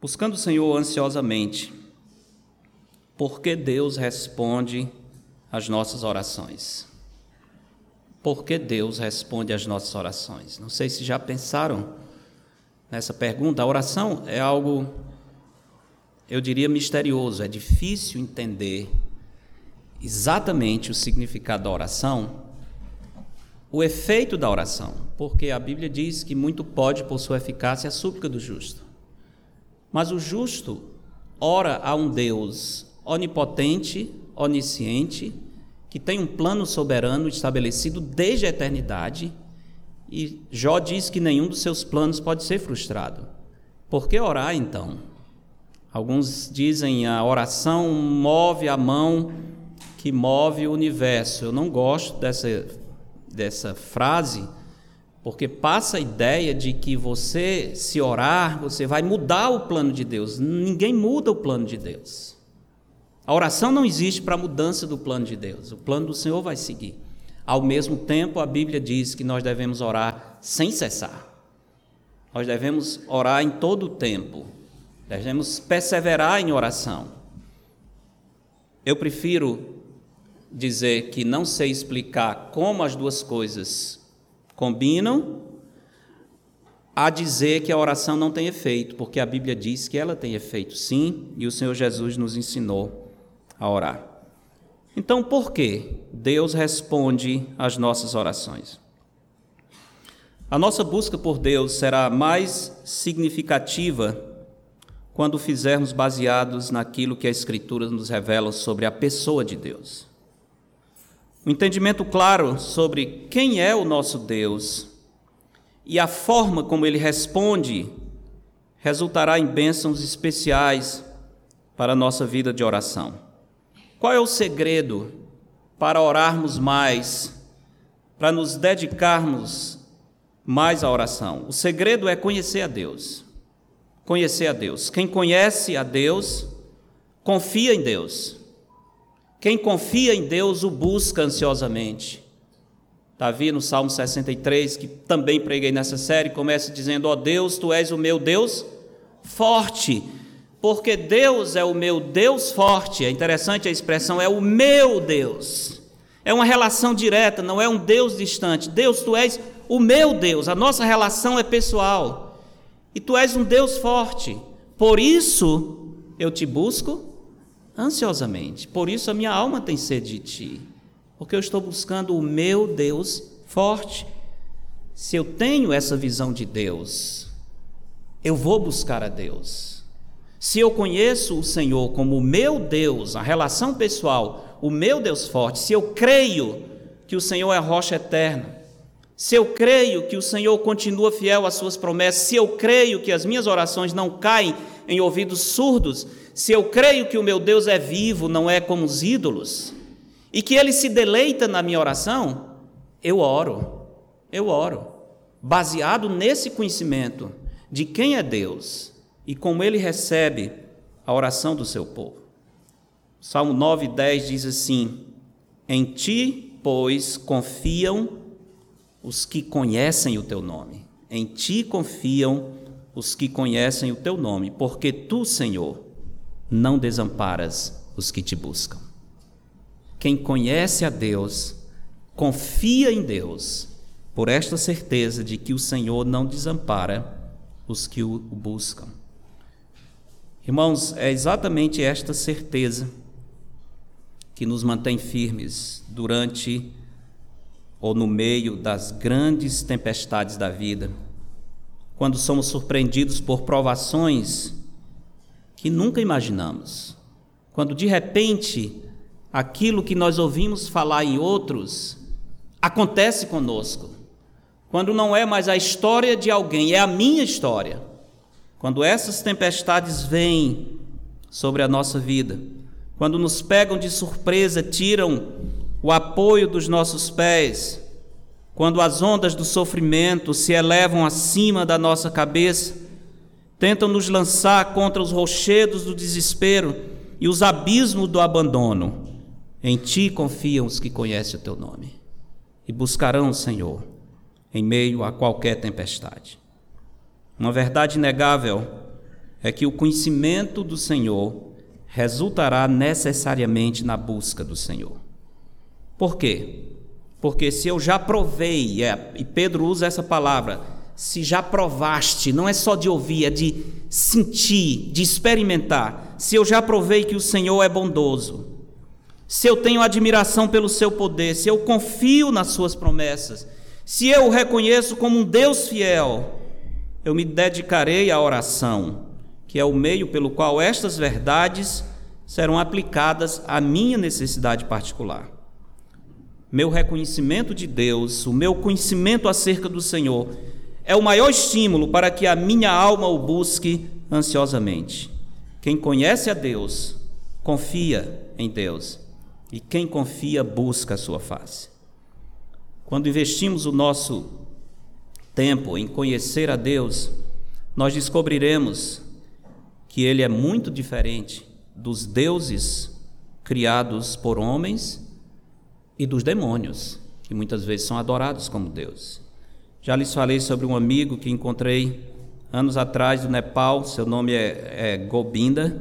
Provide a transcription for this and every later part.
Buscando o Senhor ansiosamente, porque Deus responde às nossas orações. Porque Deus responde às nossas orações. Não sei se já pensaram nessa pergunta. A oração é algo, eu diria, misterioso, é difícil entender exatamente o significado da oração, o efeito da oração, porque a Bíblia diz que muito pode, por sua eficácia, a súplica do justo. Mas o justo ora a um Deus onipotente, onisciente, que tem um plano soberano estabelecido desde a eternidade, e Jó diz que nenhum dos seus planos pode ser frustrado. Por que orar então? Alguns dizem a oração move a mão que move o universo. Eu não gosto dessa, dessa frase, porque passa a ideia de que você, se orar, você vai mudar o plano de Deus. Ninguém muda o plano de Deus. A oração não existe para a mudança do plano de Deus. O plano do Senhor vai seguir. Ao mesmo tempo, a Bíblia diz que nós devemos orar sem cessar. Nós devemos orar em todo o tempo. Devemos perseverar em oração. Eu prefiro dizer que não sei explicar como as duas coisas combinam, a dizer que a oração não tem efeito, porque a Bíblia diz que ela tem efeito sim, e o Senhor Jesus nos ensinou a orar. Então, por que Deus responde às nossas orações? A nossa busca por Deus será mais significativa quando fizermos baseados naquilo que a Escritura nos revela sobre a pessoa de Deus. Um entendimento claro sobre quem é o nosso Deus e a forma como ele responde resultará em bênçãos especiais para a nossa vida de oração. Qual é o segredo para orarmos mais, para nos dedicarmos mais à oração? O segredo é conhecer a Deus. Conhecer a Deus. Quem conhece a Deus, confia em Deus. Quem confia em Deus o busca ansiosamente. Davi, no Salmo 63, que também preguei nessa série, começa dizendo: Ó oh Deus, tu és o meu Deus forte, porque Deus é o meu Deus forte. É interessante a expressão, é o meu Deus. É uma relação direta, não é um Deus distante. Deus, tu és o meu Deus, a nossa relação é pessoal. E tu és um Deus forte. Por isso eu te busco ansiosamente. Por isso a minha alma tem sede de ti, porque eu estou buscando o meu Deus forte. Se eu tenho essa visão de Deus, eu vou buscar a Deus. Se eu conheço o Senhor como o meu Deus, a relação pessoal, o meu Deus forte, se eu creio que o Senhor é rocha eterna, se eu creio que o Senhor continua fiel às suas promessas, se eu creio que as minhas orações não caem em ouvidos surdos, se eu creio que o meu Deus é vivo, não é como os ídolos, e que ele se deleita na minha oração, eu oro, eu oro, baseado nesse conhecimento de quem é Deus e como ele recebe a oração do seu povo. Salmo 9, 10 diz assim: Em ti, pois, confiam os que conhecem o teu nome. Em ti confiam os que conhecem o teu nome, porque tu, Senhor, não desamparas os que te buscam. Quem conhece a Deus, confia em Deus, por esta certeza de que o Senhor não desampara os que o buscam. Irmãos, é exatamente esta certeza que nos mantém firmes durante ou no meio das grandes tempestades da vida, quando somos surpreendidos por provações que nunca imaginamos. Quando de repente aquilo que nós ouvimos falar em outros acontece conosco. Quando não é mais a história de alguém, é a minha história. Quando essas tempestades vêm sobre a nossa vida, quando nos pegam de surpresa, tiram o apoio dos nossos pés, quando as ondas do sofrimento se elevam acima da nossa cabeça, tentam nos lançar contra os rochedos do desespero e os abismos do abandono. Em ti confiam os que conhecem o teu nome e buscarão o Senhor em meio a qualquer tempestade. Uma verdade inegável é que o conhecimento do Senhor resultará necessariamente na busca do Senhor. Por quê? Porque se eu já provei, é, e Pedro usa essa palavra, se já provaste, não é só de ouvir, é de sentir, de experimentar. Se eu já provei que o Senhor é bondoso, se eu tenho admiração pelo seu poder, se eu confio nas suas promessas, se eu o reconheço como um Deus fiel, eu me dedicarei à oração, que é o meio pelo qual estas verdades serão aplicadas à minha necessidade particular meu reconhecimento de Deus, o meu conhecimento acerca do Senhor, é o maior estímulo para que a minha alma o busque ansiosamente. Quem conhece a Deus, confia em Deus, e quem confia, busca a sua face. Quando investimos o nosso tempo em conhecer a Deus, nós descobriremos que Ele é muito diferente dos deuses criados por homens e dos demônios, que muitas vezes são adorados como Deus. Já lhes falei sobre um amigo que encontrei anos atrás do Nepal, seu nome é, é Gobinda.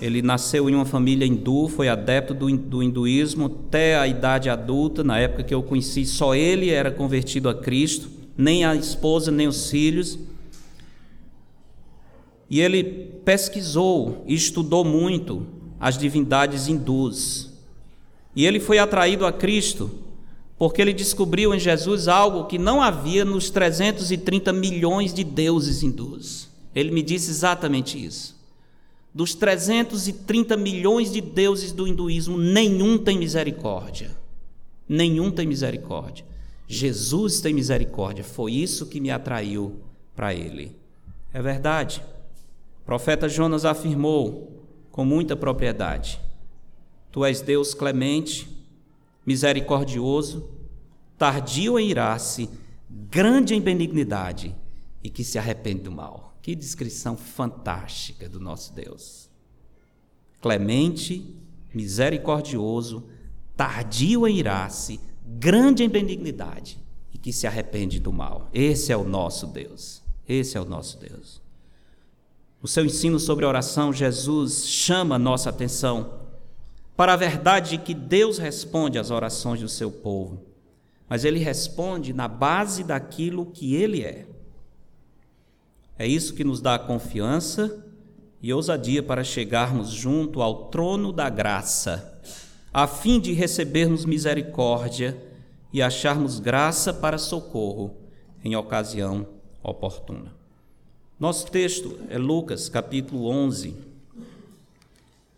Ele nasceu em uma família hindu, foi adepto do, do hinduísmo até a idade adulta. Na época que eu conheci, só ele era convertido a Cristo, nem a esposa, nem os filhos. E ele pesquisou e estudou muito as divindades hindus. E ele foi atraído a Cristo porque ele descobriu em Jesus algo que não havia nos 330 milhões de deuses hindus. Ele me disse exatamente isso. Dos 330 milhões de deuses do hinduísmo, nenhum tem misericórdia. Nenhum tem misericórdia. Jesus tem misericórdia. Foi isso que me atraiu para ele. É verdade. O profeta Jonas afirmou com muita propriedade: Tu és Deus clemente, misericordioso, tardio em irar-se, grande em benignidade e que se arrepende do mal. Que descrição fantástica do nosso Deus. Clemente, misericordioso, tardio em irar-se, grande em benignidade e que se arrepende do mal. Esse é o nosso Deus. Esse é o nosso Deus. No seu ensino sobre oração, Jesus chama nossa atenção para a verdade de que Deus responde às orações do seu povo, mas ele responde na base daquilo que ele é. É isso que nos dá confiança e ousadia para chegarmos junto ao trono da graça, a fim de recebermos misericórdia e acharmos graça para socorro em ocasião oportuna. Nosso texto é Lucas capítulo 11,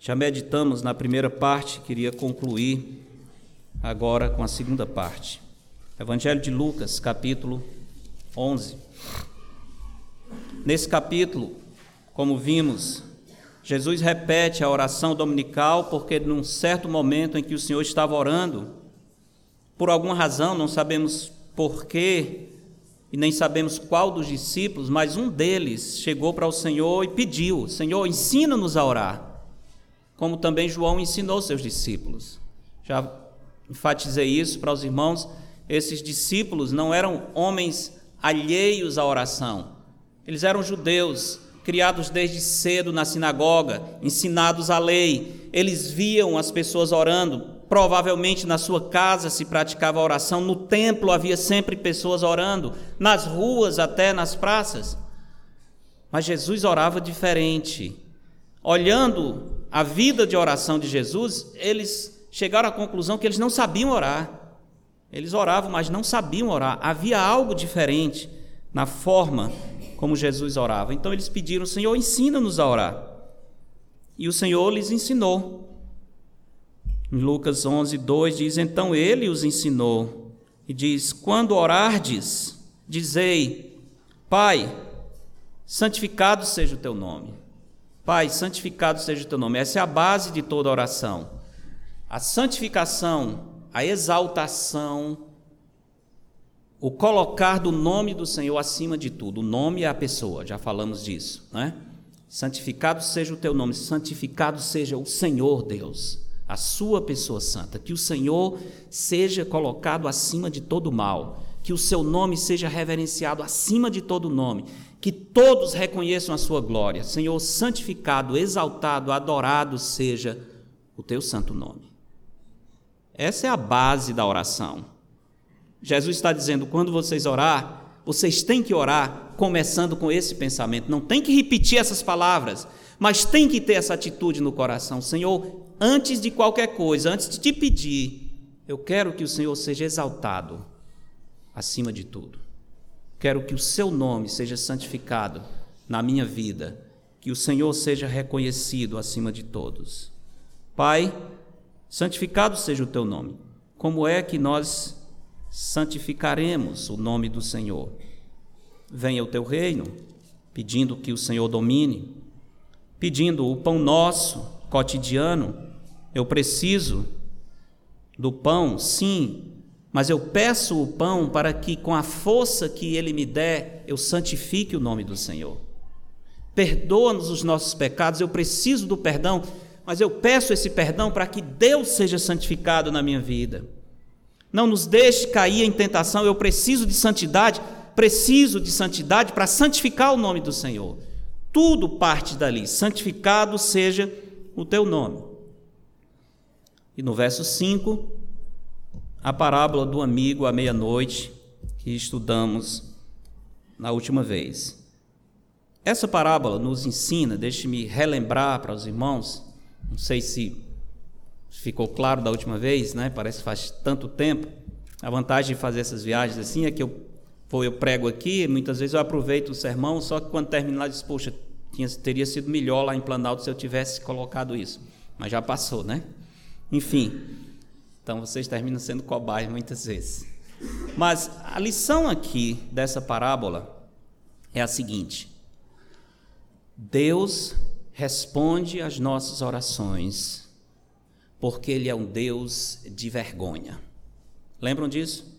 já meditamos na primeira parte, queria concluir agora com a segunda parte. Evangelho de Lucas, capítulo 11. Nesse capítulo, como vimos, Jesus repete a oração dominical porque num certo momento em que o Senhor estava orando, por alguma razão, não sabemos porquê e nem sabemos qual dos discípulos, mas um deles chegou para o Senhor e pediu: Senhor, ensina-nos a orar como também João ensinou seus discípulos. Já enfatizei isso para os irmãos. Esses discípulos não eram homens alheios à oração. Eles eram judeus, criados desde cedo na sinagoga, ensinados a lei. Eles viam as pessoas orando. Provavelmente na sua casa se praticava oração, no templo havia sempre pessoas orando, nas ruas, até nas praças. Mas Jesus orava diferente. Olhando a vida de oração de Jesus, eles chegaram à conclusão que eles não sabiam orar. Eles oravam, mas não sabiam orar. Havia algo diferente na forma como Jesus orava. Então eles pediram: Senhor, ensina-nos a orar. E o Senhor lhes ensinou. Em Lucas 11, 2 diz: Então ele os ensinou e diz: Quando orardes, dizei: Pai, santificado seja o teu nome. Pai, santificado seja o teu nome. Essa é a base de toda oração. A santificação, a exaltação, o colocar do nome do Senhor acima de tudo. O nome é a pessoa, já falamos disso, né? Santificado seja o teu nome, santificado seja o Senhor Deus, a sua pessoa santa. Que o Senhor seja colocado acima de todo mal, que o seu nome seja reverenciado acima de todo nome, que todos reconheçam a sua glória. Senhor, santificado, exaltado, adorado seja o teu santo nome. Essa é a base da oração. Jesus está dizendo: quando vocês orar, vocês têm que orar começando com esse pensamento. Não tem que repetir essas palavras, mas tem que ter essa atitude no coração. Senhor, antes de qualquer coisa, antes de te pedir, eu quero que o Senhor seja exaltado acima de tudo. Quero que o seu nome seja santificado na minha vida, que o Senhor seja reconhecido acima de todos. Pai, santificado seja o teu nome. Como é que nós santificaremos o nome do Senhor? Venha o teu reino, pedindo que o Senhor domine, pedindo o pão nosso cotidiano. Eu preciso do pão, sim, mas eu peço o pão para que, com a força que Ele me der, eu santifique o nome do Senhor. Perdoa-nos os nossos pecados, eu preciso do perdão, mas eu peço esse perdão para que Deus seja santificado na minha vida. Não nos deixe cair em tentação, eu preciso de santidade, preciso de santidade para santificar o nome do Senhor. Tudo parte dali, santificado seja o teu nome. E no verso 5, a parábola do amigo à meia-noite, que estudamos na última vez. Essa parábola nos ensina, deixe-me relembrar para os irmãos, não sei se ficou claro da última vez, né? Parece que faz tanto tempo. A vantagem de fazer essas viagens assim é que eu, eu prego aqui, muitas vezes eu aproveito o sermão, só que quando terminar, disse, poxa, tinha, teria sido melhor lá em Planalto se eu tivesse colocado isso. Mas já passou, né? Enfim, então vocês terminam sendo cobaias muitas vezes. Mas a lição aqui dessa parábola é a seguinte: Deus responde às nossas orações, porque Ele é um Deus de vergonha. Lembram disso?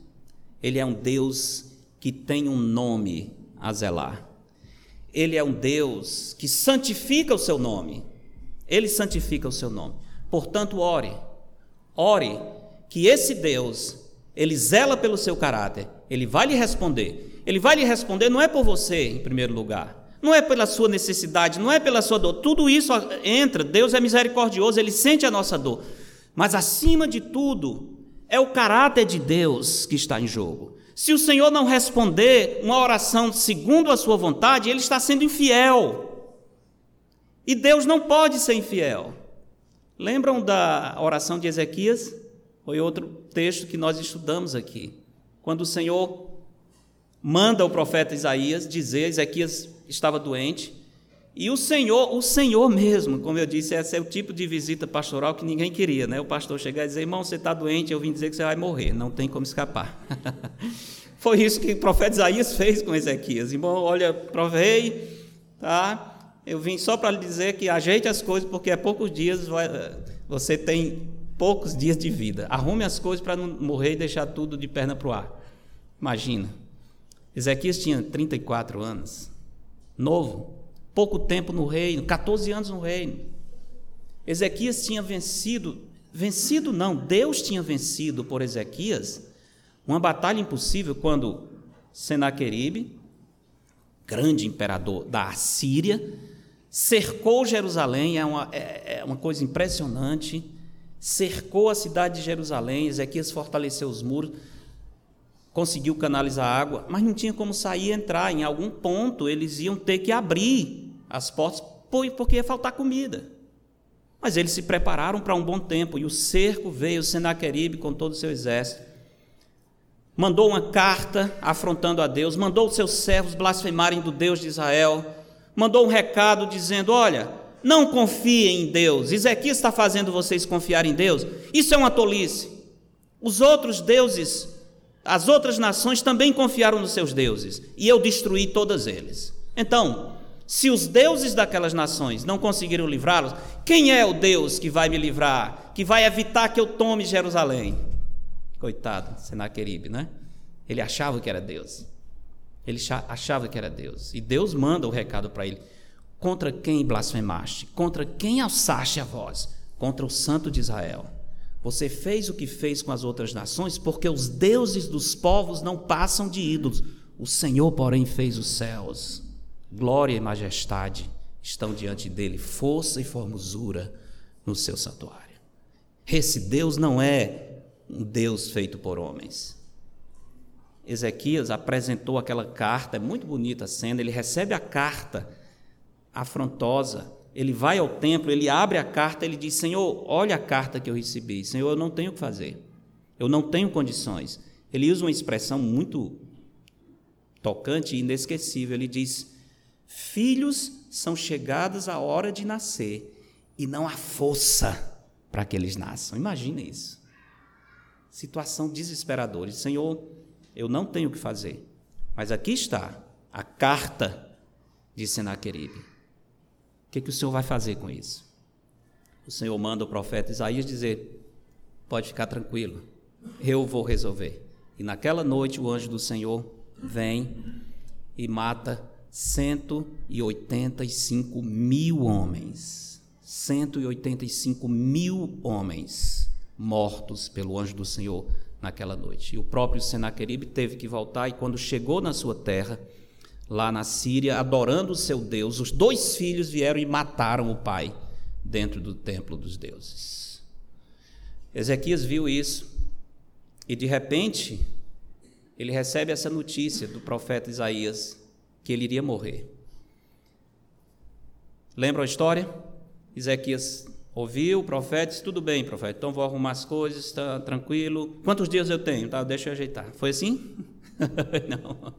Ele é um Deus que tem um nome a zelar. Ele é um Deus que santifica o seu nome. Ele santifica o seu nome. Portanto, ore. Ore que esse Deus, ele zela pelo seu caráter, ele vai lhe responder. Ele vai lhe responder não é por você em primeiro lugar, não é pela sua necessidade, não é pela sua dor. Tudo isso entra, Deus é misericordioso, ele sente a nossa dor. Mas acima de tudo, é o caráter de Deus que está em jogo. Se o Senhor não responder uma oração segundo a sua vontade, ele está sendo infiel. E Deus não pode ser infiel. Lembram da oração de Ezequias? Foi outro texto que nós estudamos aqui. Quando o Senhor manda o profeta Isaías dizer, Ezequias estava doente, e o Senhor, o Senhor mesmo, como eu disse, esse é o tipo de visita pastoral que ninguém queria, né? O pastor chegar e dizer, irmão, você está doente, eu vim dizer que você vai morrer, não tem como escapar. Foi isso que o profeta Isaías fez com Ezequias. Irmão, olha, provei, tá? Eu vim só para lhe dizer que ajeite as coisas, porque há poucos dias vai, você tem poucos dias de vida. Arrume as coisas para não morrer e deixar tudo de perna para o ar. Imagina. Ezequias tinha 34 anos, novo, pouco tempo no reino, 14 anos no reino. Ezequias tinha vencido, vencido não, Deus tinha vencido por Ezequias uma batalha impossível quando Senaqueribe, grande imperador da Assíria, cercou Jerusalém, é uma, é, é uma coisa impressionante cercou a cidade de Jerusalém, Ezequias fortaleceu os muros, conseguiu canalizar água, mas não tinha como sair e entrar. Em algum ponto eles iam ter que abrir as portas, porque ia faltar comida. Mas eles se prepararam para um bom tempo, e o cerco veio, Senaqueribe com todo o seu exército. Mandou uma carta afrontando a Deus, mandou os seus servos blasfemarem do Deus de Israel, mandou um recado dizendo: Olha, não confiem em Deus. Ezequias está fazendo vocês confiar em Deus. Isso é uma tolice. Os outros deuses, as outras nações também confiaram nos seus deuses, e eu destruí todas eles. Então, se os deuses daquelas nações não conseguiram livrá-los, quem é o Deus que vai me livrar, que vai evitar que eu tome Jerusalém? Coitado, Senaqueribe, né? Ele achava que era Deus. Ele achava que era Deus. E Deus manda o recado para ele: Contra quem blasfemaste? Contra quem alçaste a voz? Contra o Santo de Israel. Você fez o que fez com as outras nações, porque os deuses dos povos não passam de ídolos. O Senhor, porém, fez os céus. Glória e majestade estão diante dele, força e formosura no seu santuário. Esse Deus não é um Deus feito por homens. Ezequias apresentou aquela carta, é muito bonita a cena, ele recebe a carta afrontosa, ele vai ao templo, ele abre a carta, ele diz: Senhor, olha a carta que eu recebi. Senhor, eu não tenho o que fazer. Eu não tenho condições. Ele usa uma expressão muito tocante e inesquecível. Ele diz: Filhos são chegados à hora de nascer e não há força para que eles nasçam. Imagina isso. Situação desesperadora. Senhor, eu não tenho o que fazer. Mas aqui está a carta de Senaqueribe. Que, que o Senhor vai fazer com isso? O Senhor manda o profeta Isaías dizer: pode ficar tranquilo, eu vou resolver. E naquela noite o anjo do Senhor vem e mata 185 mil homens. 185 mil homens mortos pelo anjo do Senhor naquela noite. E o próprio Senaqueribe teve que voltar, e quando chegou na sua terra, lá na Síria, adorando o seu Deus, os dois filhos vieram e mataram o pai dentro do templo dos deuses. Ezequias viu isso e de repente ele recebe essa notícia do profeta Isaías que ele iria morrer. Lembra a história? Ezequias ouviu o profeta disse: Tudo bem, profeta, então vou arrumar as coisas, está tranquilo. Quantos dias eu tenho? Tá, deixa eu ajeitar. Foi assim? não,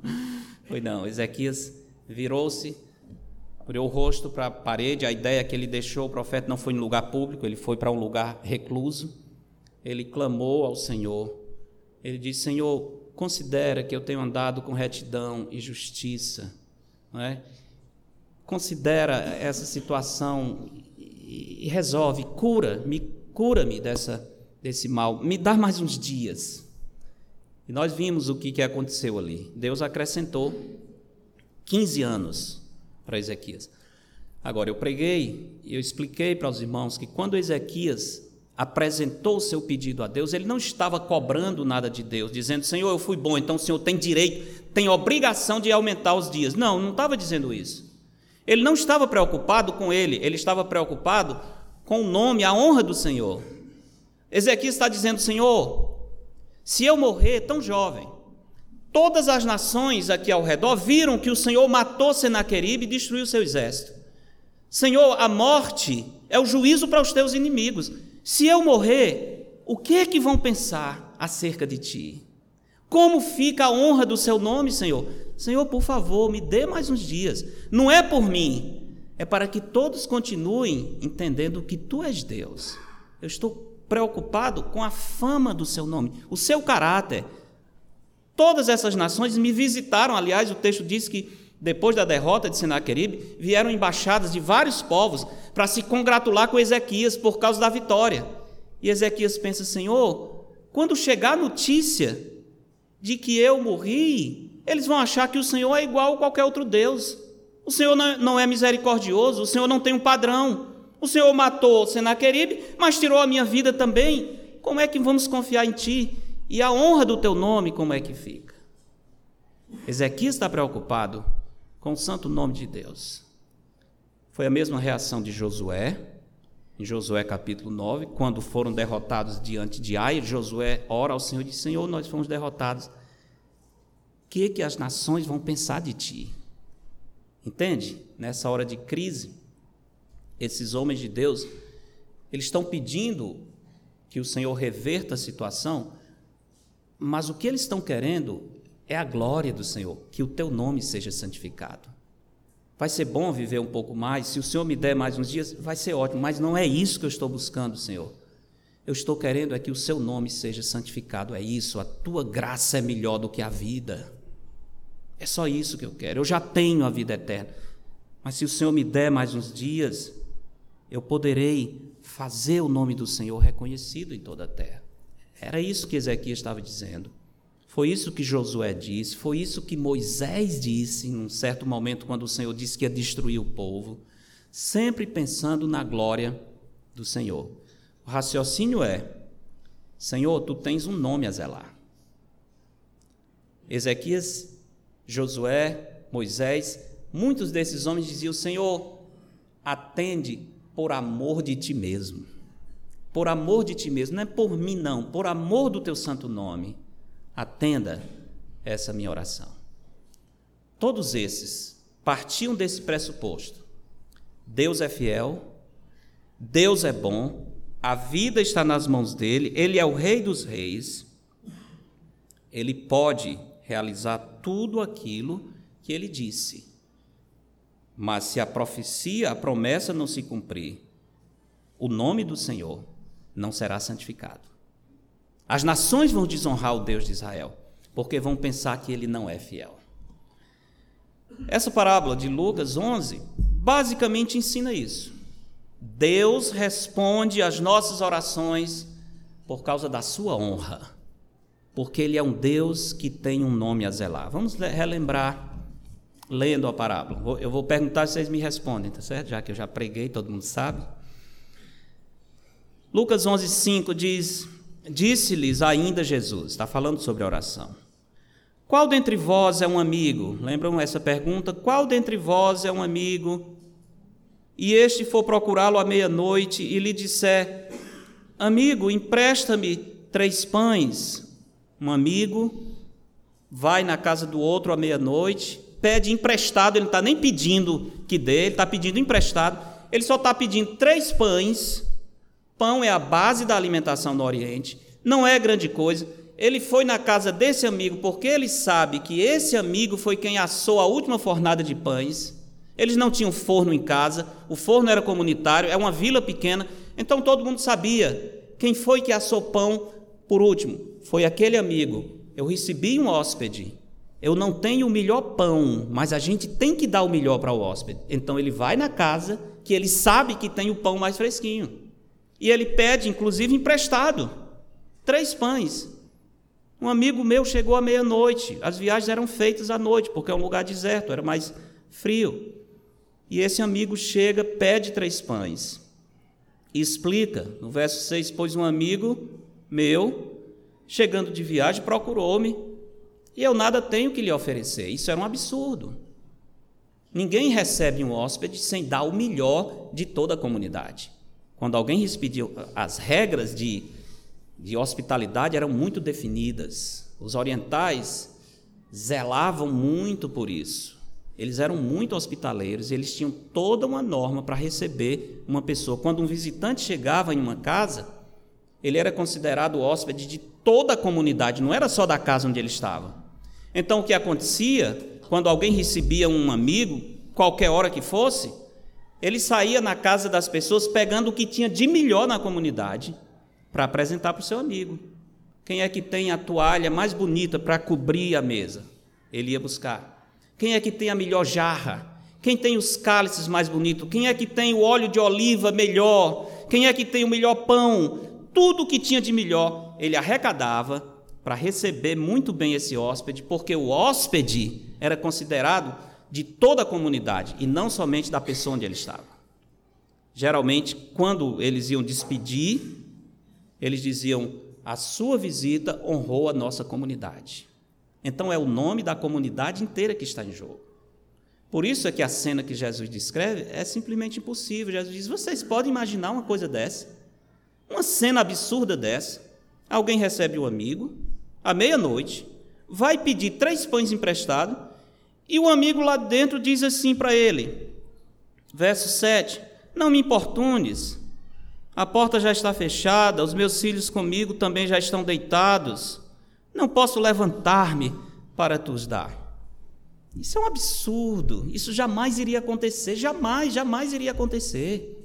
foi não. Ezequias virou-se, virou o rosto para a parede. A ideia que ele deixou o profeta não foi em lugar público, ele foi para um lugar recluso. Ele clamou ao Senhor. Ele disse: Senhor, considera que eu tenho andado com retidão e justiça. Não é? Considera essa situação e resolve, cura, me cura-me dessa desse mal, me dá mais uns dias. E nós vimos o que, que aconteceu ali. Deus acrescentou 15 anos para Ezequias. Agora, eu preguei e eu expliquei para os irmãos que quando Ezequias apresentou o seu pedido a Deus, ele não estava cobrando nada de Deus, dizendo: Senhor, eu fui bom, então o Senhor tem direito, tem obrigação de aumentar os dias. Não, não estava dizendo isso. Ele não estava preocupado com ele, ele estava preocupado com o nome, a honra do Senhor. Ezequiel está dizendo: Senhor, se eu morrer tão jovem, todas as nações aqui ao redor viram que o Senhor matou Senaqueribe e destruiu seu exército. Senhor, a morte é o juízo para os teus inimigos. Se eu morrer, o que é que vão pensar acerca de ti? Como fica a honra do seu nome, Senhor? Senhor, por favor, me dê mais uns dias. Não é por mim, é para que todos continuem entendendo que tu és Deus. Eu estou preocupado com a fama do seu nome, o seu caráter. Todas essas nações me visitaram, aliás, o texto diz que depois da derrota de Senaqueribe, vieram embaixadas de vários povos para se congratular com Ezequias por causa da vitória. E Ezequias pensa: Senhor, quando chegar a notícia de que eu morri, eles vão achar que o Senhor é igual a qualquer outro Deus. O Senhor não é misericordioso, o Senhor não tem um padrão. O Senhor matou Senaqueribe, mas tirou a minha vida também. Como é que vamos confiar em Ti? E a honra do Teu nome, como é que fica? Ezequias está preocupado com o santo nome de Deus. Foi a mesma reação de Josué, em Josué capítulo 9, quando foram derrotados diante de Ai, Josué ora ao Senhor e diz: Senhor, nós fomos derrotados que, que as nações vão pensar de ti? Entende? Nessa hora de crise, esses homens de Deus, eles estão pedindo que o Senhor reverta a situação, mas o que eles estão querendo é a glória do Senhor, que o teu nome seja santificado. Vai ser bom viver um pouco mais, se o Senhor me der mais uns dias, vai ser ótimo, mas não é isso que eu estou buscando, Senhor. Eu estou querendo é que o seu nome seja santificado, é isso, a tua graça é melhor do que a vida. É só isso que eu quero. Eu já tenho a vida eterna. Mas se o Senhor me der mais uns dias, eu poderei fazer o nome do Senhor reconhecido em toda a terra. Era isso que Ezequias estava dizendo. Foi isso que Josué disse, foi isso que Moisés disse em um certo momento, quando o Senhor disse que ia destruir o povo, sempre pensando na glória do Senhor. O raciocínio é: Senhor, tu tens um nome a zelar. Ezequias, Josué, Moisés, muitos desses homens diziam: Senhor, atende por amor de ti mesmo. Por amor de ti mesmo, não é por mim, não, por amor do teu santo nome, atenda essa minha oração. Todos esses partiam desse pressuposto. Deus é fiel, Deus é bom, a vida está nas mãos dele, ele é o Rei dos Reis, ele pode realizar tudo aquilo que ele disse. Mas se a profecia, a promessa não se cumprir, o nome do Senhor não será santificado. As nações vão desonrar o Deus de Israel, porque vão pensar que ele não é fiel. Essa parábola de Lucas 11 basicamente ensina isso. Deus responde às nossas orações por causa da sua honra, porque Ele é um Deus que tem um nome a zelar. Vamos relembrar, lendo a parábola. Eu vou perguntar se vocês me respondem, tá certo? Já que eu já preguei, todo mundo sabe. Lucas 11:5 diz: Disse-lhes ainda Jesus, está falando sobre a oração. Qual dentre vós é um amigo? Lembram essa pergunta? Qual dentre vós é um amigo e este for procurá-lo à meia-noite e lhe disser: Amigo, empresta-me três pães. Um amigo vai na casa do outro à meia-noite, pede emprestado, ele não está nem pedindo que dê, ele está pedindo emprestado. Ele só está pedindo três pães. Pão é a base da alimentação no Oriente, não é grande coisa. Ele foi na casa desse amigo porque ele sabe que esse amigo foi quem assou a última fornada de pães. Eles não tinham forno em casa, o forno era comunitário, é uma vila pequena, então todo mundo sabia quem foi que assou pão por último. Foi aquele amigo. Eu recebi um hóspede. Eu não tenho o melhor pão, mas a gente tem que dar o melhor para o hóspede. Então ele vai na casa que ele sabe que tem o pão mais fresquinho. E ele pede, inclusive, emprestado. Três pães. Um amigo meu chegou à meia-noite. As viagens eram feitas à noite, porque é um lugar deserto, era mais frio. E esse amigo chega, pede três pães. E explica, no verso 6, pois um amigo meu, chegando de viagem, procurou-me, e eu nada tenho que lhe oferecer. Isso era um absurdo. Ninguém recebe um hóspede sem dar o melhor de toda a comunidade. Quando alguém expediu, as regras de, de hospitalidade eram muito definidas. Os orientais zelavam muito por isso. Eles eram muito hospitaleiros, eles tinham toda uma norma para receber uma pessoa. Quando um visitante chegava em uma casa, ele era considerado hóspede de toda a comunidade, não era só da casa onde ele estava. Então, o que acontecia, quando alguém recebia um amigo, qualquer hora que fosse, ele saía na casa das pessoas pegando o que tinha de melhor na comunidade para apresentar para o seu amigo. Quem é que tem a toalha mais bonita para cobrir a mesa? Ele ia buscar. Quem é que tem a melhor jarra? Quem tem os cálices mais bonitos? Quem é que tem o óleo de oliva melhor? Quem é que tem o melhor pão? Tudo o que tinha de melhor, ele arrecadava para receber muito bem esse hóspede, porque o hóspede era considerado de toda a comunidade e não somente da pessoa onde ele estava. Geralmente, quando eles iam despedir, eles diziam: A sua visita honrou a nossa comunidade. Então é o nome da comunidade inteira que está em jogo. Por isso é que a cena que Jesus descreve é simplesmente impossível. Jesus diz: vocês podem imaginar uma coisa dessa? Uma cena absurda dessa. Alguém recebe um amigo, à meia-noite, vai pedir três pães emprestados, e o amigo lá dentro diz assim para ele, verso 7: Não me importunes, a porta já está fechada, os meus filhos comigo também já estão deitados. Não posso levantar-me para te os dar. Isso é um absurdo. Isso jamais iria acontecer. Jamais, jamais iria acontecer.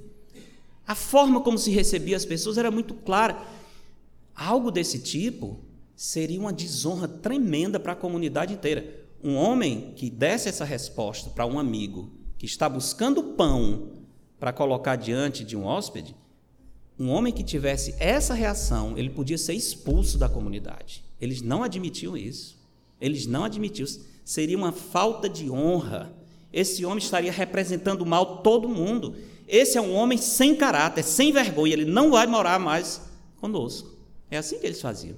A forma como se recebia as pessoas era muito clara. Algo desse tipo seria uma desonra tremenda para a comunidade inteira. Um homem que desse essa resposta para um amigo que está buscando pão para colocar diante de um hóspede, um homem que tivesse essa reação, ele podia ser expulso da comunidade. Eles não admitiam isso. Eles não admitiam. Seria uma falta de honra. Esse homem estaria representando mal todo mundo. Esse é um homem sem caráter, sem vergonha. Ele não vai morar mais conosco. É assim que eles faziam.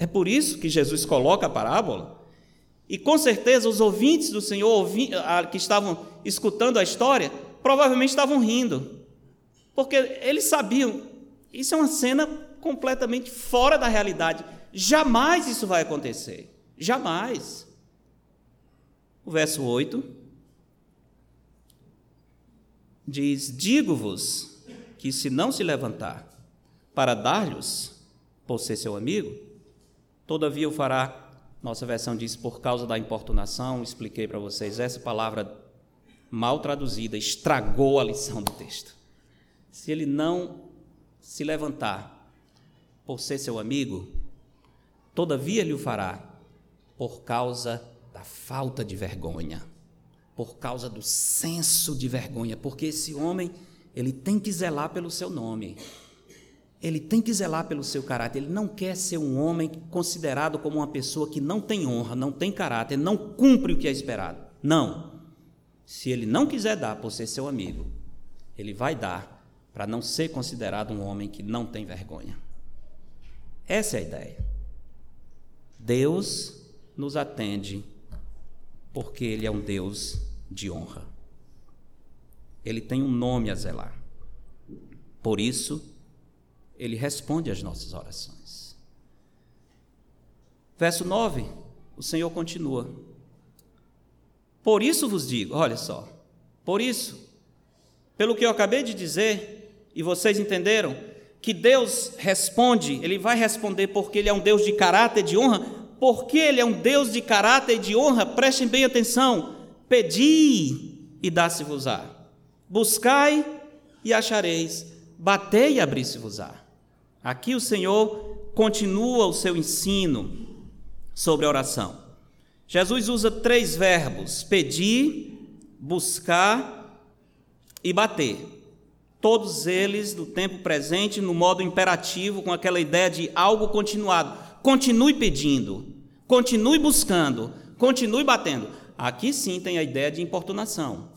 É por isso que Jesus coloca a parábola. E com certeza os ouvintes do Senhor que estavam escutando a história provavelmente estavam rindo. Porque eles sabiam, isso é uma cena completamente fora da realidade. Jamais isso vai acontecer. Jamais. O verso 8 diz: Digo-vos que se não se levantar para dar-lhes, por ser seu amigo, todavia o fará. Nossa versão diz por causa da importunação, expliquei para vocês, essa palavra mal traduzida estragou a lição do texto. Se ele não se levantar por ser seu amigo, todavia lhe o fará por causa da falta de vergonha, por causa do senso de vergonha, porque esse homem, ele tem que zelar pelo seu nome. Ele tem que zelar pelo seu caráter. Ele não quer ser um homem considerado como uma pessoa que não tem honra, não tem caráter, não cumpre o que é esperado. Não. Se ele não quiser dar por ser seu amigo, ele vai dar para não ser considerado um homem que não tem vergonha. Essa é a ideia. Deus nos atende porque Ele é um Deus de honra. Ele tem um nome a zelar. Por isso, ele responde às nossas orações. Verso 9, o Senhor continua. Por isso vos digo, olha só, por isso, pelo que eu acabei de dizer, e vocês entenderam, que Deus responde, Ele vai responder porque Ele é um Deus de caráter, de honra, porque Ele é um Deus de caráter e de honra, prestem bem atenção, pedi e dá-se-vos-á, buscai e achareis, batei e abri-se-vos-á. Aqui o Senhor continua o seu ensino sobre a oração. Jesus usa três verbos: pedir, buscar e bater. Todos eles do tempo presente no modo imperativo, com aquela ideia de algo continuado. Continue pedindo, continue buscando, continue batendo. Aqui sim tem a ideia de importunação.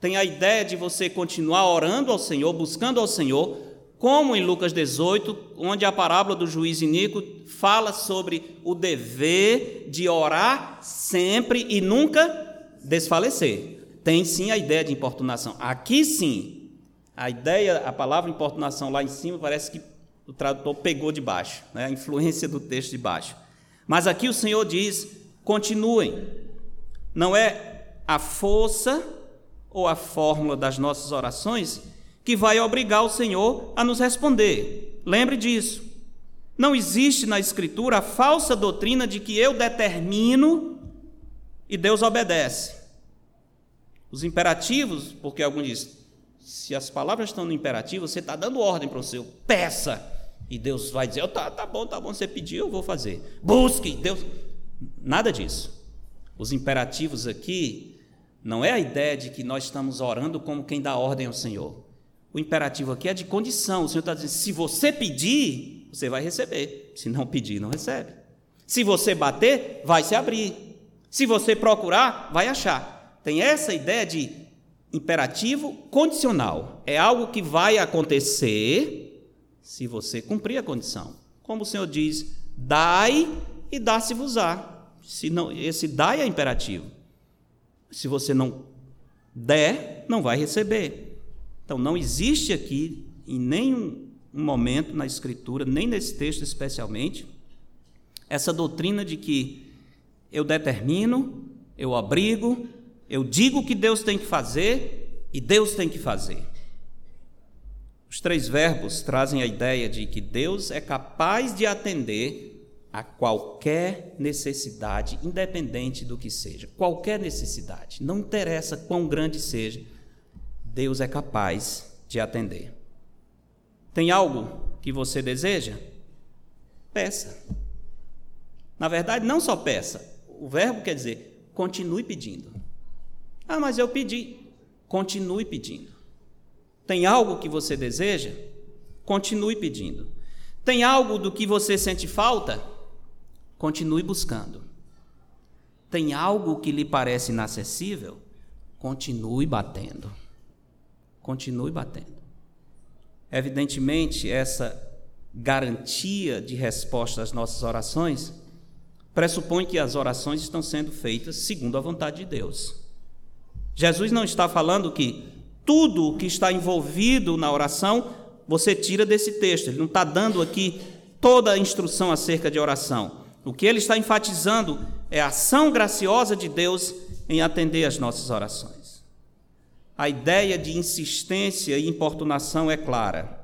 Tem a ideia de você continuar orando ao Senhor, buscando ao Senhor, como em Lucas 18, onde a parábola do juiz Inico fala sobre o dever de orar sempre e nunca desfalecer. Tem sim a ideia de importunação. Aqui sim, a ideia, a palavra importunação lá em cima parece que o tradutor pegou de baixo, né? a influência do texto de baixo. Mas aqui o Senhor diz: continuem. Não é a força ou a fórmula das nossas orações que vai obrigar o Senhor a nos responder. Lembre disso. Não existe na Escritura a falsa doutrina de que eu determino e Deus obedece. Os imperativos, porque alguns dizem, se as palavras estão no imperativo, você está dando ordem para o seu, peça, e Deus vai dizer, oh, tá, tá bom, tá bom, você pediu, eu vou fazer. Busque, Deus. Nada disso. Os imperativos aqui não é a ideia de que nós estamos orando como quem dá ordem ao Senhor. O imperativo aqui é de condição. O Senhor está dizendo: se você pedir, você vai receber. Se não pedir, não recebe. Se você bater, vai se abrir. Se você procurar, vai achar. Tem essa ideia de imperativo condicional. É algo que vai acontecer se você cumprir a condição. Como o Senhor diz: dai e dá-se-vos-á. Se não, esse dai é imperativo. Se você não der, não vai receber. Então, não existe aqui, em nenhum momento na Escritura, nem nesse texto especialmente, essa doutrina de que eu determino, eu abrigo, eu digo o que Deus tem que fazer e Deus tem que fazer. Os três verbos trazem a ideia de que Deus é capaz de atender a qualquer necessidade, independente do que seja, qualquer necessidade, não interessa quão grande seja, Deus é capaz de atender. Tem algo que você deseja? Peça. Na verdade, não só peça. O verbo quer dizer continue pedindo. Ah, mas eu pedi. Continue pedindo. Tem algo que você deseja? Continue pedindo. Tem algo do que você sente falta? Continue buscando. Tem algo que lhe parece inacessível? Continue batendo continue batendo. Evidentemente, essa garantia de resposta às nossas orações, pressupõe que as orações estão sendo feitas segundo a vontade de Deus. Jesus não está falando que tudo o que está envolvido na oração você tira desse texto, ele não está dando aqui toda a instrução acerca de oração. O que ele está enfatizando é a ação graciosa de Deus em atender às nossas orações. A ideia de insistência e importunação é clara.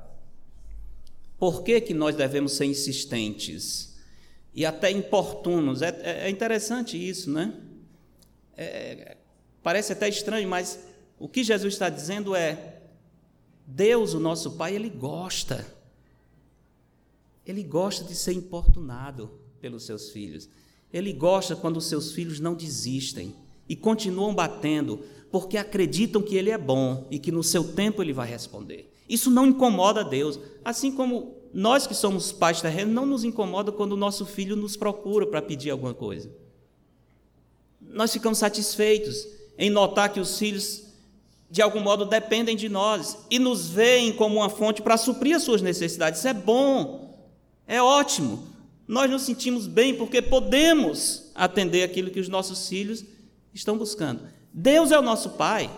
Por que, que nós devemos ser insistentes e até importunos? É, é, é interessante isso, né? É, parece até estranho, mas o que Jesus está dizendo é: Deus, o nosso Pai, Ele gosta. Ele gosta de ser importunado pelos seus filhos. Ele gosta quando os seus filhos não desistem e continuam batendo, porque acreditam que Ele é bom e que no seu tempo Ele vai responder. Isso não incomoda Deus, assim como nós que somos pais terrenos não nos incomoda quando o nosso filho nos procura para pedir alguma coisa. Nós ficamos satisfeitos em notar que os filhos de algum modo dependem de nós e nos veem como uma fonte para suprir as suas necessidades. Isso é bom, é ótimo. Nós nos sentimos bem porque podemos atender aquilo que os nossos filhos estão buscando. Deus é o nosso Pai.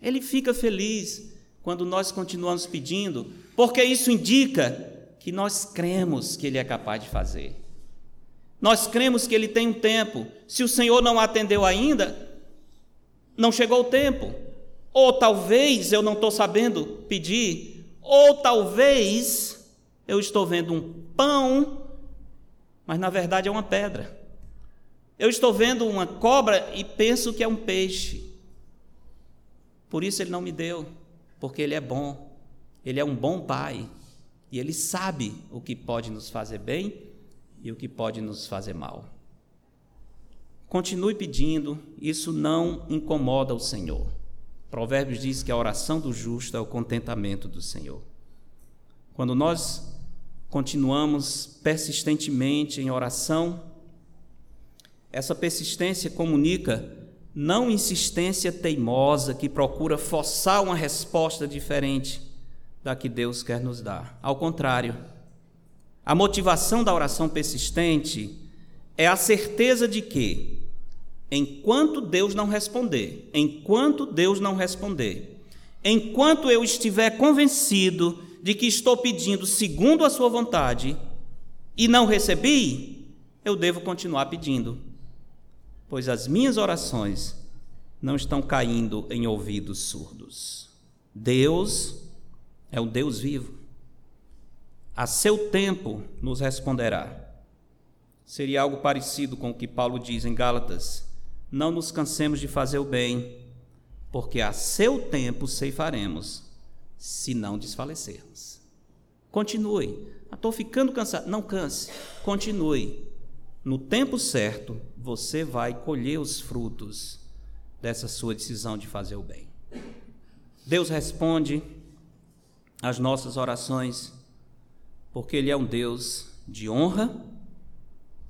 Ele fica feliz quando nós continuamos pedindo, porque isso indica que nós cremos que Ele é capaz de fazer. Nós cremos que Ele tem um tempo. Se o Senhor não atendeu ainda, não chegou o tempo. Ou talvez eu não estou sabendo pedir, ou talvez eu estou vendo um pão, mas na verdade é uma pedra. Eu estou vendo uma cobra e penso que é um peixe. Por isso ele não me deu porque Ele é bom, Ele é um bom Pai e Ele sabe o que pode nos fazer bem e o que pode nos fazer mal. Continue pedindo, isso não incomoda o Senhor. Provérbios diz que a oração do justo é o contentamento do Senhor. Quando nós continuamos persistentemente em oração, essa persistência comunica não insistência teimosa que procura forçar uma resposta diferente da que Deus quer nos dar. Ao contrário, a motivação da oração persistente é a certeza de que, enquanto Deus não responder, enquanto Deus não responder, enquanto eu estiver convencido de que estou pedindo segundo a Sua vontade e não recebi, eu devo continuar pedindo pois as minhas orações não estão caindo em ouvidos surdos. Deus é o Deus vivo. A seu tempo nos responderá. Seria algo parecido com o que Paulo diz em Gálatas: Não nos cansemos de fazer o bem, porque a seu tempo ceifaremos, se não desfalecermos. Continue. Estou ficando cansado. Não canse. Continue no tempo certo, você vai colher os frutos dessa sua decisão de fazer o bem. Deus responde às nossas orações porque Ele é um Deus de honra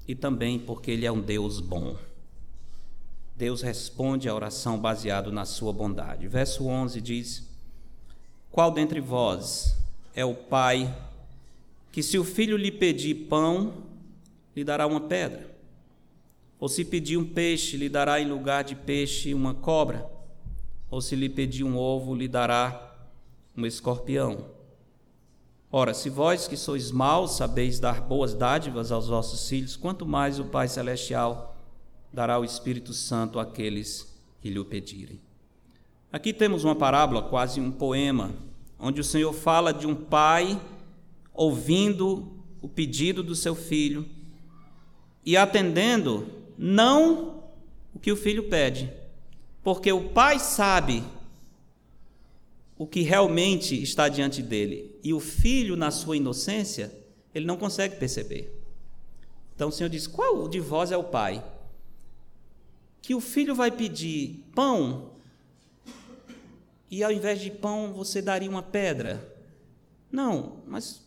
e também porque Ele é um Deus bom. Deus responde à oração baseado na sua bondade. Verso 11 diz: Qual dentre vós é o pai que, se o filho lhe pedir pão, lhe dará uma pedra. Ou se pedir um peixe, lhe dará em lugar de peixe uma cobra. Ou se lhe pedir um ovo, lhe dará um escorpião. Ora, se vós que sois maus sabeis dar boas dádivas aos vossos filhos, quanto mais o Pai Celestial dará o Espírito Santo àqueles que lhe o pedirem. Aqui temos uma parábola, quase um poema, onde o Senhor fala de um pai ouvindo o pedido do seu filho e atendendo não o que o filho pede, porque o pai sabe o que realmente está diante dele e o filho, na sua inocência, ele não consegue perceber. Então o Senhor diz: Qual de vós é o pai? Que o filho vai pedir pão e ao invés de pão você daria uma pedra? Não, mas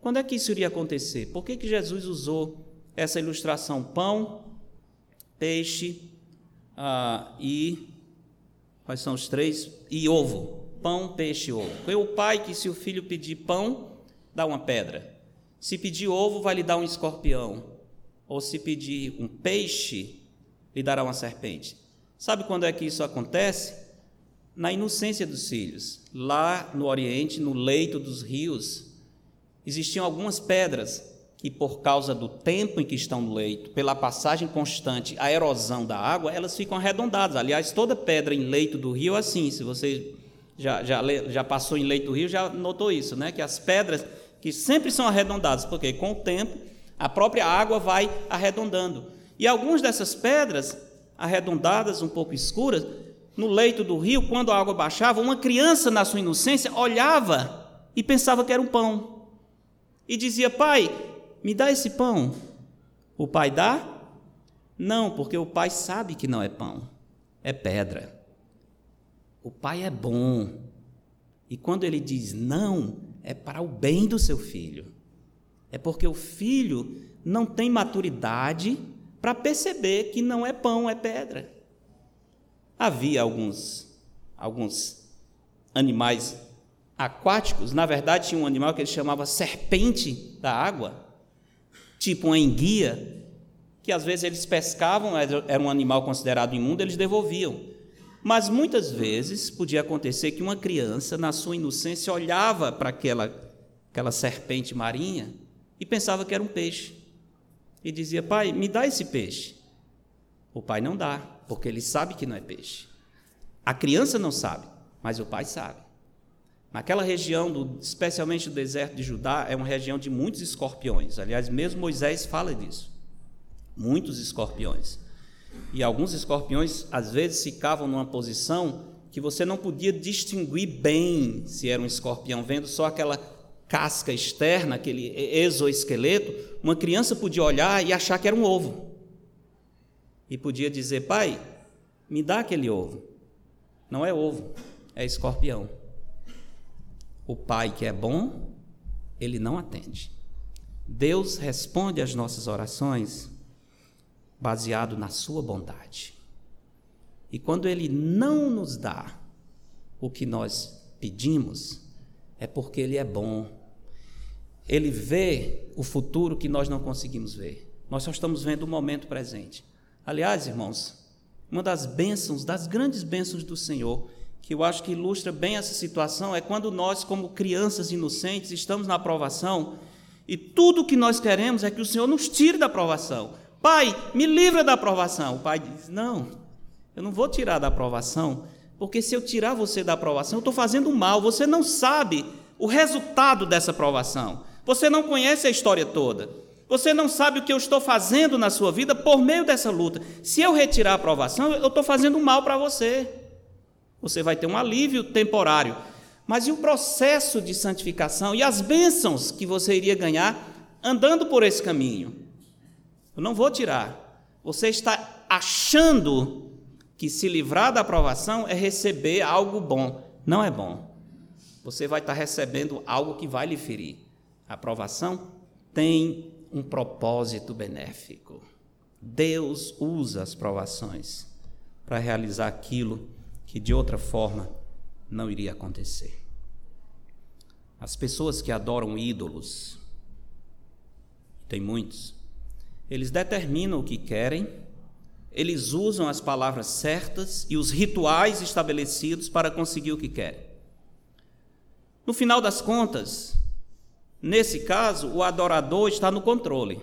quando é que isso iria acontecer? Por que, que Jesus usou essa ilustração: pão, peixe ah, e. Quais são os três? E ovo. Pão, peixe e ovo. Foi o pai que, se o filho pedir pão, dá uma pedra. Se pedir ovo, vai lhe dar um escorpião. Ou se pedir um peixe, lhe dará uma serpente. Sabe quando é que isso acontece? Na inocência dos filhos. Lá no Oriente, no leito dos rios, existiam algumas pedras que, por causa do tempo em que estão no leito, pela passagem constante, a erosão da água, elas ficam arredondadas. Aliás, toda pedra em leito do rio é assim. Se você já, já, já passou em leito do rio, já notou isso, né? Que as pedras que sempre são arredondadas, porque com o tempo a própria água vai arredondando. E algumas dessas pedras arredondadas, um pouco escuras, no leito do rio, quando a água baixava, uma criança na sua inocência olhava e pensava que era um pão. E dizia: Pai, me dá esse pão. O pai dá? Não, porque o pai sabe que não é pão, é pedra. O pai é bom. E quando ele diz não, é para o bem do seu filho. É porque o filho não tem maturidade para perceber que não é pão, é pedra. Havia alguns alguns animais aquáticos, na verdade tinha um animal que ele chamava serpente da água, tipo uma enguia, que às vezes eles pescavam, era um animal considerado imundo, eles devolviam. Mas muitas vezes podia acontecer que uma criança, na sua inocência, olhava para aquela, aquela serpente marinha e pensava que era um peixe. E dizia: Pai, me dá esse peixe. O pai não dá, porque ele sabe que não é peixe. A criança não sabe, mas o pai sabe. Naquela região, do, especialmente o deserto de Judá, é uma região de muitos escorpiões. Aliás, mesmo Moisés fala disso. Muitos escorpiões. E alguns escorpiões, às vezes, ficavam numa posição que você não podia distinguir bem se era um escorpião, vendo só aquela casca externa, aquele exoesqueleto. Uma criança podia olhar e achar que era um ovo. E podia dizer: Pai, me dá aquele ovo. Não é ovo, é escorpião. O pai que é bom, ele não atende. Deus responde às nossas orações baseado na sua bondade. E quando ele não nos dá o que nós pedimos, é porque ele é bom. Ele vê o futuro que nós não conseguimos ver. Nós só estamos vendo o momento presente. Aliás, irmãos, uma das bênçãos, das grandes bênçãos do Senhor, que eu acho que ilustra bem essa situação, é quando nós, como crianças inocentes, estamos na aprovação e tudo o que nós queremos é que o Senhor nos tire da aprovação. Pai, me livra da aprovação. O pai diz: Não, eu não vou tirar da aprovação, porque se eu tirar você da aprovação, eu estou fazendo mal. Você não sabe o resultado dessa aprovação. Você não conhece a história toda. Você não sabe o que eu estou fazendo na sua vida por meio dessa luta. Se eu retirar a aprovação, eu estou fazendo mal para você. Você vai ter um alívio temporário. Mas e o processo de santificação e as bênçãos que você iria ganhar andando por esse caminho? Eu não vou tirar. Você está achando que se livrar da aprovação é receber algo bom. Não é bom. Você vai estar recebendo algo que vai lhe ferir. A aprovação tem um propósito benéfico. Deus usa as provações para realizar aquilo que de outra forma não iria acontecer. As pessoas que adoram ídolos, tem muitos, eles determinam o que querem, eles usam as palavras certas e os rituais estabelecidos para conseguir o que querem. No final das contas, nesse caso, o adorador está no controle.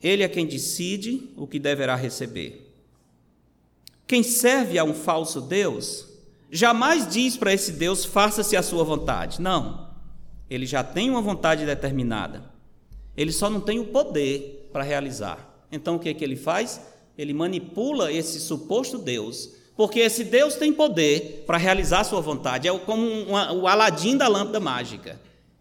Ele é quem decide o que deverá receber. Quem serve a um falso Deus jamais diz para esse Deus: faça-se a sua vontade. Não. Ele já tem uma vontade determinada. Ele só não tem o poder para realizar. Então o que, é que ele faz? Ele manipula esse suposto Deus, porque esse Deus tem poder para realizar a sua vontade. É como uma, o Aladim da lâmpada mágica.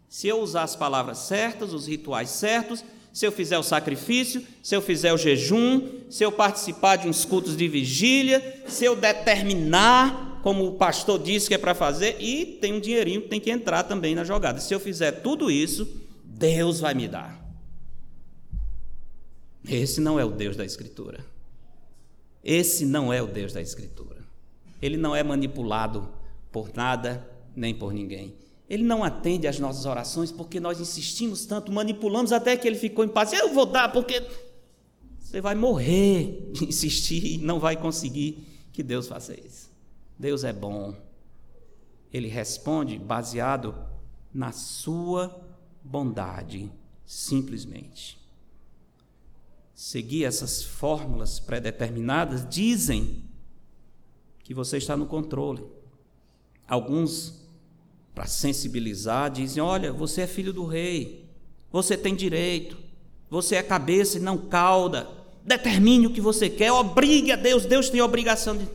Se eu usar as palavras certas, os rituais certos, se eu fizer o sacrifício, se eu fizer o jejum, se eu participar de uns cultos de vigília, se eu determinar, como o pastor disse que é para fazer, e tem um dinheirinho que tem que entrar também na jogada. Se eu fizer tudo isso, Deus vai me dar. Esse não é o Deus da Escritura. Esse não é o Deus da Escritura. Ele não é manipulado por nada nem por ninguém. Ele não atende às nossas orações porque nós insistimos tanto, manipulamos até que ele ficou paz. Eu vou dar porque você vai morrer de insistir e não vai conseguir que Deus faça isso. Deus é bom. Ele responde baseado na sua bondade, simplesmente. Seguir essas fórmulas pré-determinadas dizem que você está no controle. Alguns para sensibilizar, dizem: Olha, você é filho do rei, você tem direito, você é cabeça e não cauda, determine o que você quer, obrigue a Deus, Deus tem obrigação de.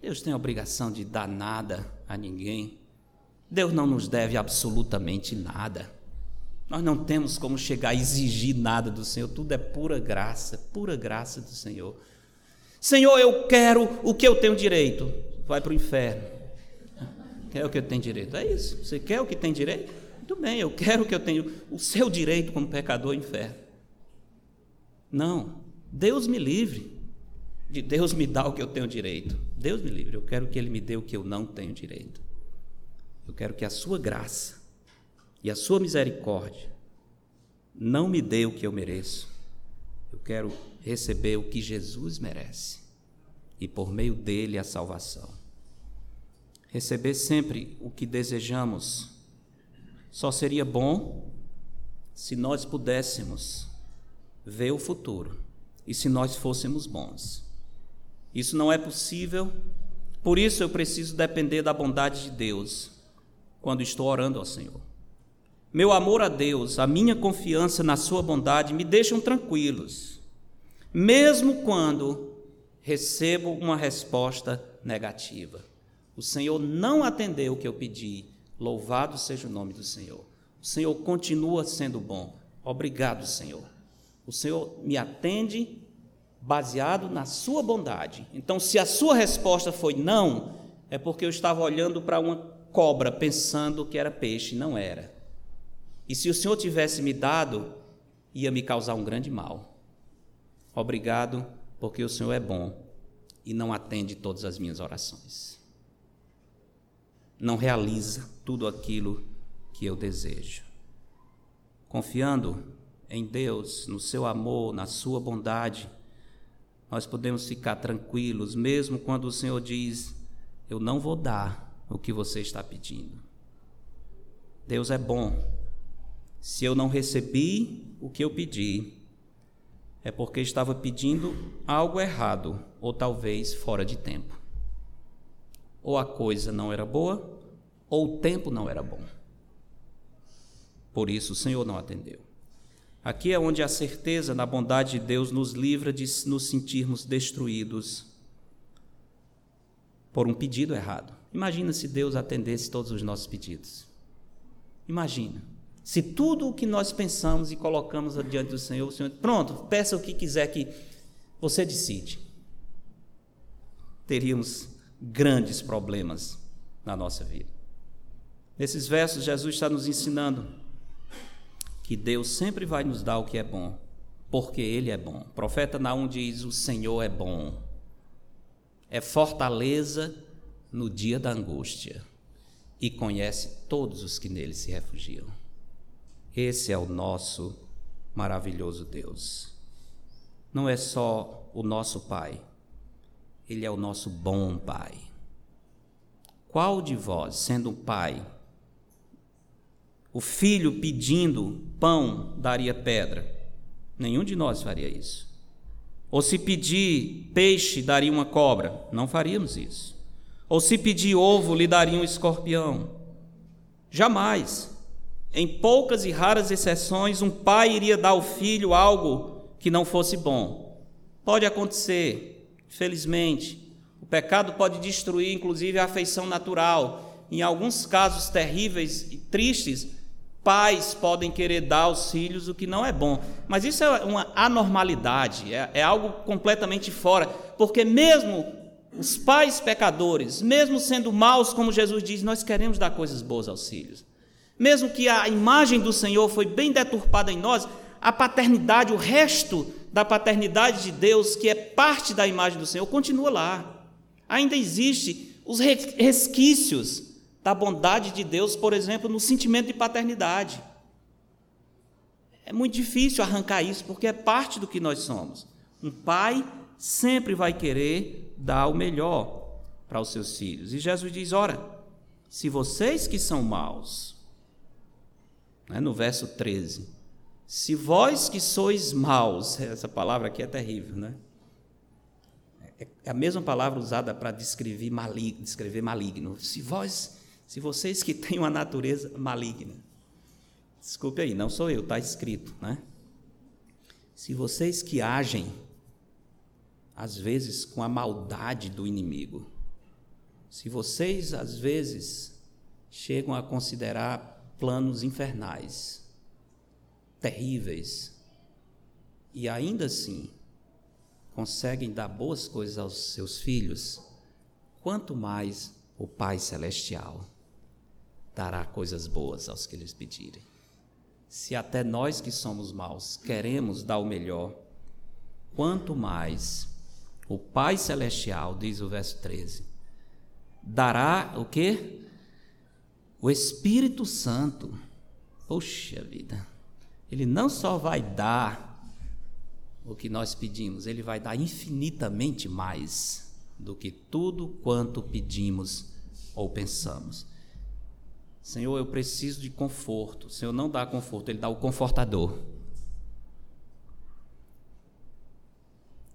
Deus tem obrigação de dar nada a ninguém. Deus não nos deve absolutamente nada. Nós não temos como chegar a exigir nada do Senhor, tudo é pura graça, pura graça do Senhor. Senhor, eu quero o que eu tenho direito. Vai para o inferno. Quer o que tenho direito? É isso. Você quer o que tem direito? Muito bem, eu quero o que eu tenho, o seu direito como pecador inferno. Não, Deus me livre de Deus me dar o que eu tenho direito. Deus me livre, eu quero que Ele me dê o que eu não tenho direito. Eu quero que a sua graça e a sua misericórdia não me dê o que eu mereço. Eu quero receber o que Jesus merece e por meio dele a salvação receber sempre o que desejamos. Só seria bom se nós pudéssemos ver o futuro e se nós fôssemos bons. Isso não é possível, por isso eu preciso depender da bondade de Deus quando estou orando ao Senhor. Meu amor a Deus, a minha confiança na Sua bondade me deixam tranquilos, mesmo quando recebo uma resposta negativa. O Senhor não atendeu o que eu pedi. Louvado seja o nome do Senhor. O Senhor continua sendo bom. Obrigado, Senhor. O Senhor me atende baseado na sua bondade. Então, se a sua resposta foi não, é porque eu estava olhando para uma cobra pensando que era peixe, não era. E se o Senhor tivesse me dado, ia me causar um grande mal. Obrigado, porque o Senhor é bom e não atende todas as minhas orações não realiza tudo aquilo que eu desejo. Confiando em Deus, no seu amor, na sua bondade, nós podemos ficar tranquilos, mesmo quando o Senhor diz: Eu não vou dar o que você está pedindo. Deus é bom. Se eu não recebi o que eu pedi, é porque estava pedindo algo errado, ou talvez fora de tempo. Ou a coisa não era boa, ou o tempo não era bom. Por isso o Senhor não atendeu. Aqui é onde a certeza na bondade de Deus nos livra de nos sentirmos destruídos por um pedido errado. Imagina se Deus atendesse todos os nossos pedidos. Imagina. Se tudo o que nós pensamos e colocamos diante do Senhor, o Senhor, pronto, peça o que quiser que você decide. Teríamos grandes problemas na nossa vida. Nesses versos, Jesus está nos ensinando que Deus sempre vai nos dar o que é bom, porque Ele é bom. O profeta Naum diz: O Senhor é bom, é fortaleza no dia da angústia e conhece todos os que nele se refugiam. Esse é o nosso maravilhoso Deus. Não é só o nosso Pai, Ele é o nosso bom Pai. Qual de vós, sendo pai, o filho pedindo pão daria pedra. Nenhum de nós faria isso. Ou se pedir peixe, daria uma cobra. Não faríamos isso. Ou se pedir ovo, lhe daria um escorpião. Jamais. Em poucas e raras exceções, um pai iria dar ao filho algo que não fosse bom. Pode acontecer, felizmente. O pecado pode destruir, inclusive, a afeição natural. Em alguns casos terríveis e tristes, Pais podem querer dar aos filhos o que não é bom, mas isso é uma anormalidade, é, é algo completamente fora, porque mesmo os pais pecadores, mesmo sendo maus, como Jesus diz, nós queremos dar coisas boas aos filhos. Mesmo que a imagem do Senhor foi bem deturpada em nós, a paternidade, o resto da paternidade de Deus, que é parte da imagem do Senhor, continua lá. Ainda existe os resquícios da bondade de Deus, por exemplo, no sentimento de paternidade. É muito difícil arrancar isso, porque é parte do que nós somos. Um pai sempre vai querer dar o melhor para os seus filhos. E Jesus diz: ora, se vocês que são maus, né, no verso 13, se vós que sois maus, essa palavra aqui é terrível, né? É, é a mesma palavra usada para descrever maligno, descrever maligno. Se vós, se vocês que têm uma natureza maligna. Desculpe aí, não sou eu, está escrito, né? Se vocês que agem, às vezes, com a maldade do inimigo, se vocês, às vezes, chegam a considerar planos infernais, terríveis, e ainda assim conseguem dar boas coisas aos seus filhos, quanto mais o Pai Celestial dará coisas boas aos que lhes pedirem. Se até nós que somos maus queremos dar o melhor, quanto mais o Pai Celestial, diz o verso 13, dará o quê? O Espírito Santo. Poxa vida. Ele não só vai dar o que nós pedimos, ele vai dar infinitamente mais do que tudo quanto pedimos ou pensamos. Senhor, eu preciso de conforto. O Senhor não dá conforto, Ele dá o confortador.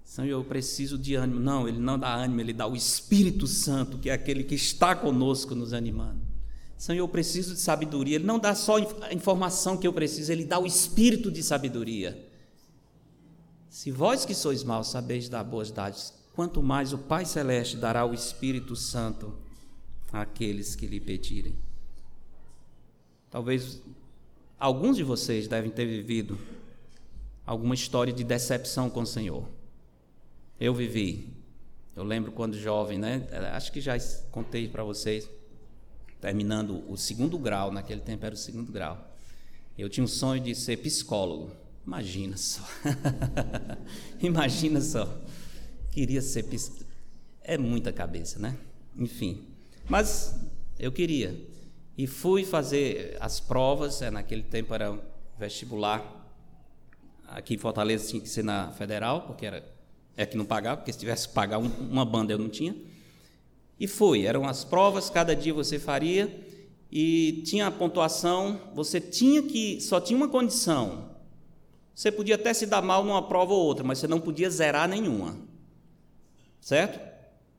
Senhor, eu preciso de ânimo. Não, Ele não dá ânimo, Ele dá o Espírito Santo, que é aquele que está conosco nos animando. Senhor, eu preciso de sabedoria. Ele não dá só a informação que eu preciso, Ele dá o Espírito de sabedoria. Se vós que sois maus sabeis dar boas dádivas, quanto mais o Pai Celeste dará o Espírito Santo àqueles que lhe pedirem. Talvez alguns de vocês devem ter vivido alguma história de decepção com o Senhor. Eu vivi. Eu lembro quando jovem, né? Acho que já contei para vocês, terminando o segundo grau, naquele tempo era o segundo grau. Eu tinha um sonho de ser psicólogo. Imagina só. Imagina só. Queria ser psicólogo. É muita cabeça, né? Enfim. Mas eu queria. E fui fazer as provas, é, naquele tempo era vestibular. Aqui em Fortaleza tinha que ser na federal, porque era é que não pagava, porque se tivesse que pagar um, uma banda eu não tinha. E fui, eram as provas, cada dia você faria e tinha a pontuação, você tinha que só tinha uma condição. Você podia até se dar mal numa prova ou outra, mas você não podia zerar nenhuma. Certo?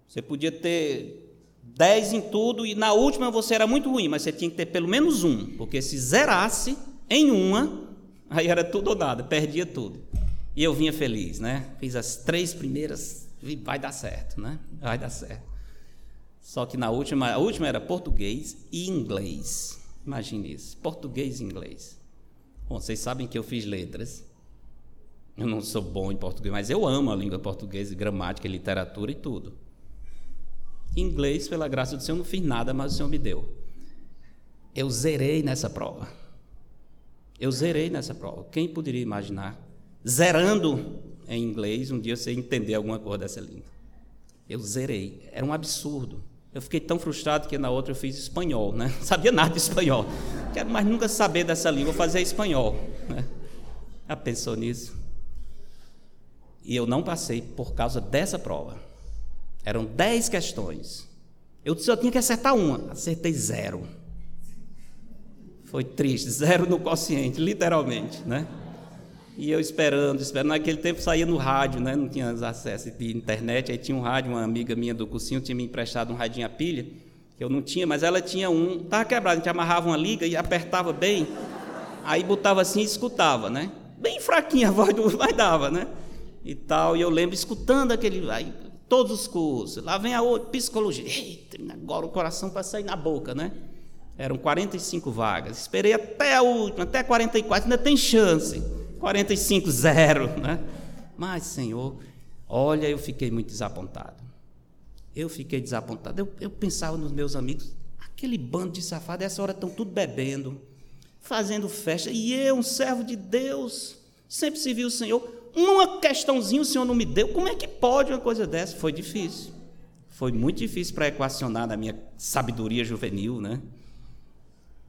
Você podia ter 10 em tudo e na última você era muito ruim, mas você tinha que ter pelo menos um, porque se zerasse em uma, aí era tudo ou nada, perdia tudo. E eu vinha feliz, né? Fiz as três primeiras vai dar certo, né? Vai dar certo. Só que na última, a última era português e inglês. Imagine isso, português e inglês. Bom, vocês sabem que eu fiz letras. Eu não sou bom em português, mas eu amo a língua portuguesa, gramática, literatura e tudo. Inglês, pela graça do Senhor, não fiz nada, mas o Senhor me deu. Eu zerei nessa prova. Eu zerei nessa prova. Quem poderia imaginar? Zerando em inglês, um dia você entender alguma coisa dessa língua. Eu zerei. Era um absurdo. Eu fiquei tão frustrado que na outra eu fiz espanhol, né? Não sabia nada de espanhol. Quero mais nunca saber dessa língua, vou fazer espanhol. Né? Pensou nisso? E eu não passei por causa dessa prova. Eram dez questões. Eu só tinha que acertar uma. Acertei zero. Foi triste, zero no quociente, literalmente, né? E eu esperando, esperando. Naquele tempo saía no rádio, né? Não tinha acesso de internet. Aí tinha um rádio, uma amiga minha do cursinho tinha me emprestado um radinho a pilha, que eu não tinha, mas ela tinha um. Estava quebrado, a gente amarrava uma liga e apertava bem. Aí botava assim e escutava, né? Bem fraquinha a voz do. Mas dava, né? E tal. E eu lembro escutando aquele. Aí, todos os cursos. Lá vem a outra, psicologia. Eita, agora o coração para sair na boca, né? Eram 45 vagas. Esperei até a última, até 44, ainda tem chance. 45, zero, né? Mas, Senhor, olha, eu fiquei muito desapontado. Eu fiquei desapontado. Eu, eu pensava nos meus amigos, aquele bando de safado, essa hora estão tudo bebendo, fazendo festa. E eu, um servo de Deus, sempre se viu o Senhor. Uma questãozinha o Senhor não me deu. Como é que pode uma coisa dessa? Foi difícil. Foi muito difícil para equacionar na minha sabedoria juvenil, né?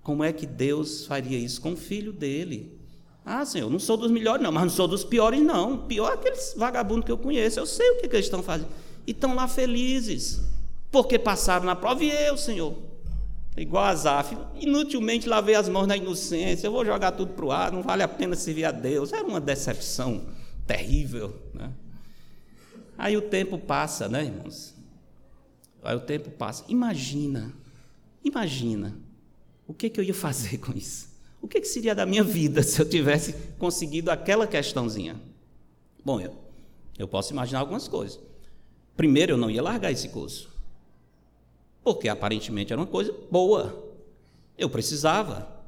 Como é que Deus faria isso com o filho dele? Ah, Senhor, não sou dos melhores, não, mas não sou dos piores, não. Pior é aqueles vagabundos que eu conheço. Eu sei o que, que eles estão fazendo. E estão lá felizes, porque passaram na prova. E eu, Senhor, igual a Zaf, inutilmente lavei as mãos na inocência. Eu vou jogar tudo para o ar, não vale a pena servir a Deus. Era uma decepção terrível. Né? Aí o tempo passa, né, irmãos? Aí o tempo passa. Imagina, imagina, o que, que eu ia fazer com isso? O que, que seria da minha vida se eu tivesse conseguido aquela questãozinha? Bom, eu, eu posso imaginar algumas coisas. Primeiro, eu não ia largar esse curso, porque aparentemente era uma coisa boa. Eu precisava.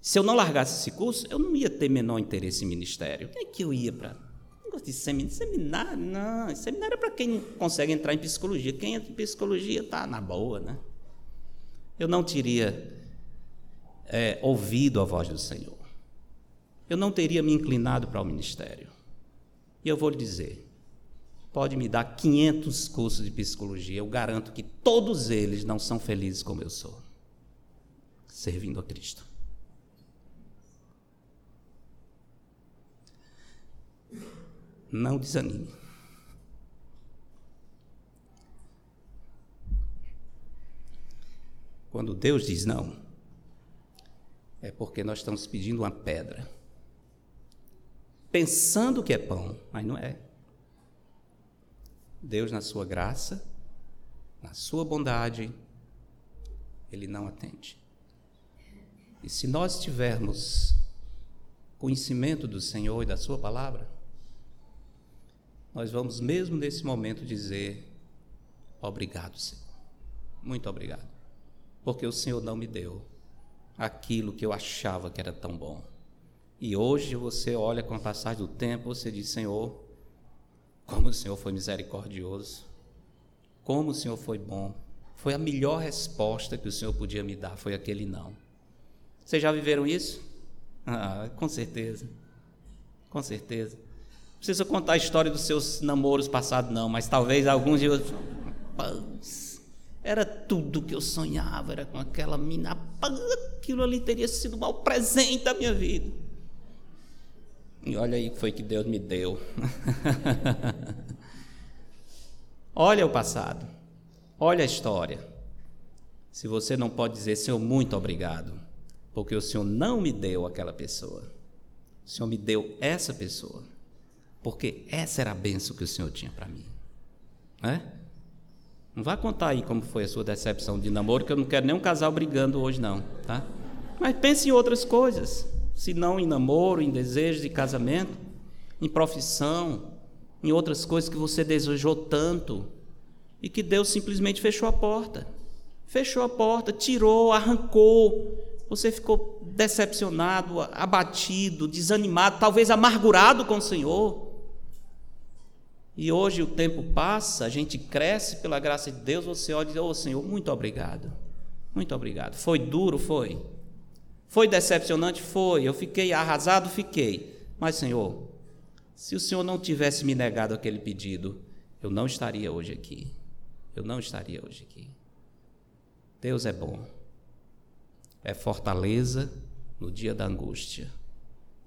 Se eu não largasse esse curso, eu não ia ter menor interesse em ministério. O que é que eu ia para de seminário. Seminário, não. Seminário é para quem consegue entrar em psicologia. Quem entra em psicologia está na boa, né? Eu não teria é, ouvido a voz do Senhor. Eu não teria me inclinado para o ministério. E eu vou lhe dizer: pode me dar 500 cursos de psicologia, eu garanto que todos eles não são felizes como eu sou, servindo a Cristo. Não desanime. Quando Deus diz não, é porque nós estamos pedindo uma pedra. Pensando que é pão, mas não é. Deus, na sua graça, na sua bondade, Ele não atende. E se nós tivermos conhecimento do Senhor e da Sua palavra, nós vamos mesmo nesse momento dizer: Obrigado, Senhor. Muito obrigado. Porque o Senhor não me deu aquilo que eu achava que era tão bom. E hoje você olha com a passagem do tempo, você diz: Senhor, como o Senhor foi misericordioso, como o Senhor foi bom. Foi a melhor resposta que o Senhor podia me dar, foi aquele não. Vocês já viveram isso? Ah, com certeza. Com certeza precisa contar a história dos seus namoros passados, não, mas talvez alguns de era tudo que eu sonhava, era com aquela mina, aquilo ali teria sido maior presente da minha vida. E olha aí que foi que Deus me deu. olha o passado, olha a história. Se você não pode dizer, Senhor, muito obrigado, porque o Senhor não me deu aquela pessoa, o Senhor me deu essa pessoa porque essa era a benção que o Senhor tinha para mim. Né? Não vá contar aí como foi a sua decepção de namoro, que eu não quero nem um casal brigando hoje, não. Tá? Mas pense em outras coisas, se não em namoro, em desejos de casamento, em profissão, em outras coisas que você desejou tanto e que Deus simplesmente fechou a porta. Fechou a porta, tirou, arrancou. Você ficou decepcionado, abatido, desanimado, talvez amargurado com o Senhor. E hoje o tempo passa, a gente cresce pela graça de Deus, você olha e diz: Oh Senhor, muito obrigado. Muito obrigado. Foi duro? Foi. Foi decepcionante? Foi. Eu fiquei arrasado? Fiquei. Mas, Senhor, se o Senhor não tivesse me negado aquele pedido, eu não estaria hoje aqui. Eu não estaria hoje aqui. Deus é bom. É fortaleza no dia da angústia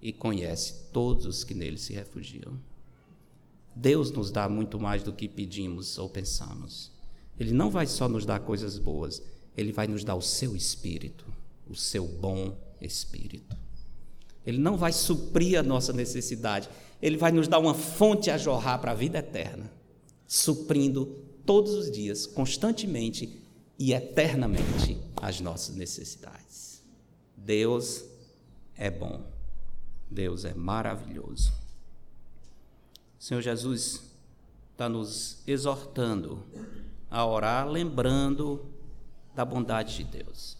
e conhece todos os que nele se refugiam. Deus nos dá muito mais do que pedimos ou pensamos. Ele não vai só nos dar coisas boas, ele vai nos dar o seu espírito, o seu bom espírito. Ele não vai suprir a nossa necessidade, ele vai nos dar uma fonte a jorrar para a vida eterna, suprindo todos os dias, constantemente e eternamente as nossas necessidades. Deus é bom. Deus é maravilhoso. Senhor Jesus está nos exortando a orar, lembrando da bondade de Deus.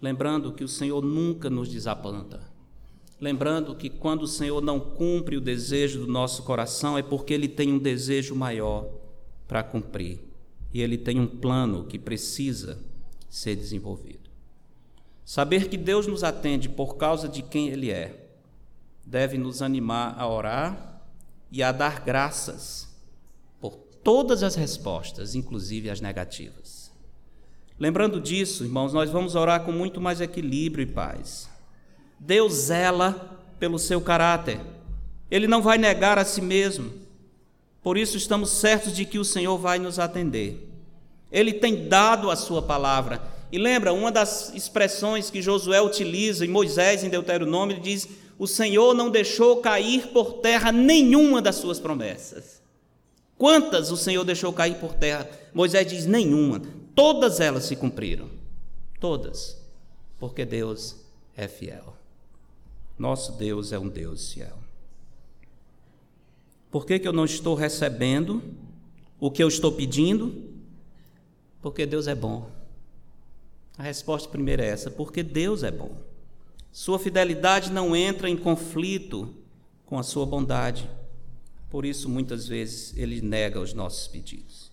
Lembrando que o Senhor nunca nos desaponta. Lembrando que quando o Senhor não cumpre o desejo do nosso coração é porque Ele tem um desejo maior para cumprir. E Ele tem um plano que precisa ser desenvolvido. Saber que Deus nos atende por causa de quem Ele é deve nos animar a orar e a dar graças por todas as respostas, inclusive as negativas. Lembrando disso, irmãos, nós vamos orar com muito mais equilíbrio e paz. Deus zela pelo seu caráter. Ele não vai negar a si mesmo. Por isso estamos certos de que o Senhor vai nos atender. Ele tem dado a sua palavra. E lembra, uma das expressões que Josué utiliza e Moisés em Deuteronômio ele diz: "O Senhor não deixou cair por terra nenhuma das suas promessas". Quantas o Senhor deixou cair por terra? Moisés diz: "Nenhuma". Todas elas se cumpriram. Todas. Porque Deus é fiel. Nosso Deus é um Deus fiel. Por que, que eu não estou recebendo o que eu estou pedindo? Porque Deus é bom. A resposta primeira é essa: porque Deus é bom. Sua fidelidade não entra em conflito com a sua bondade. Por isso, muitas vezes, ele nega os nossos pedidos.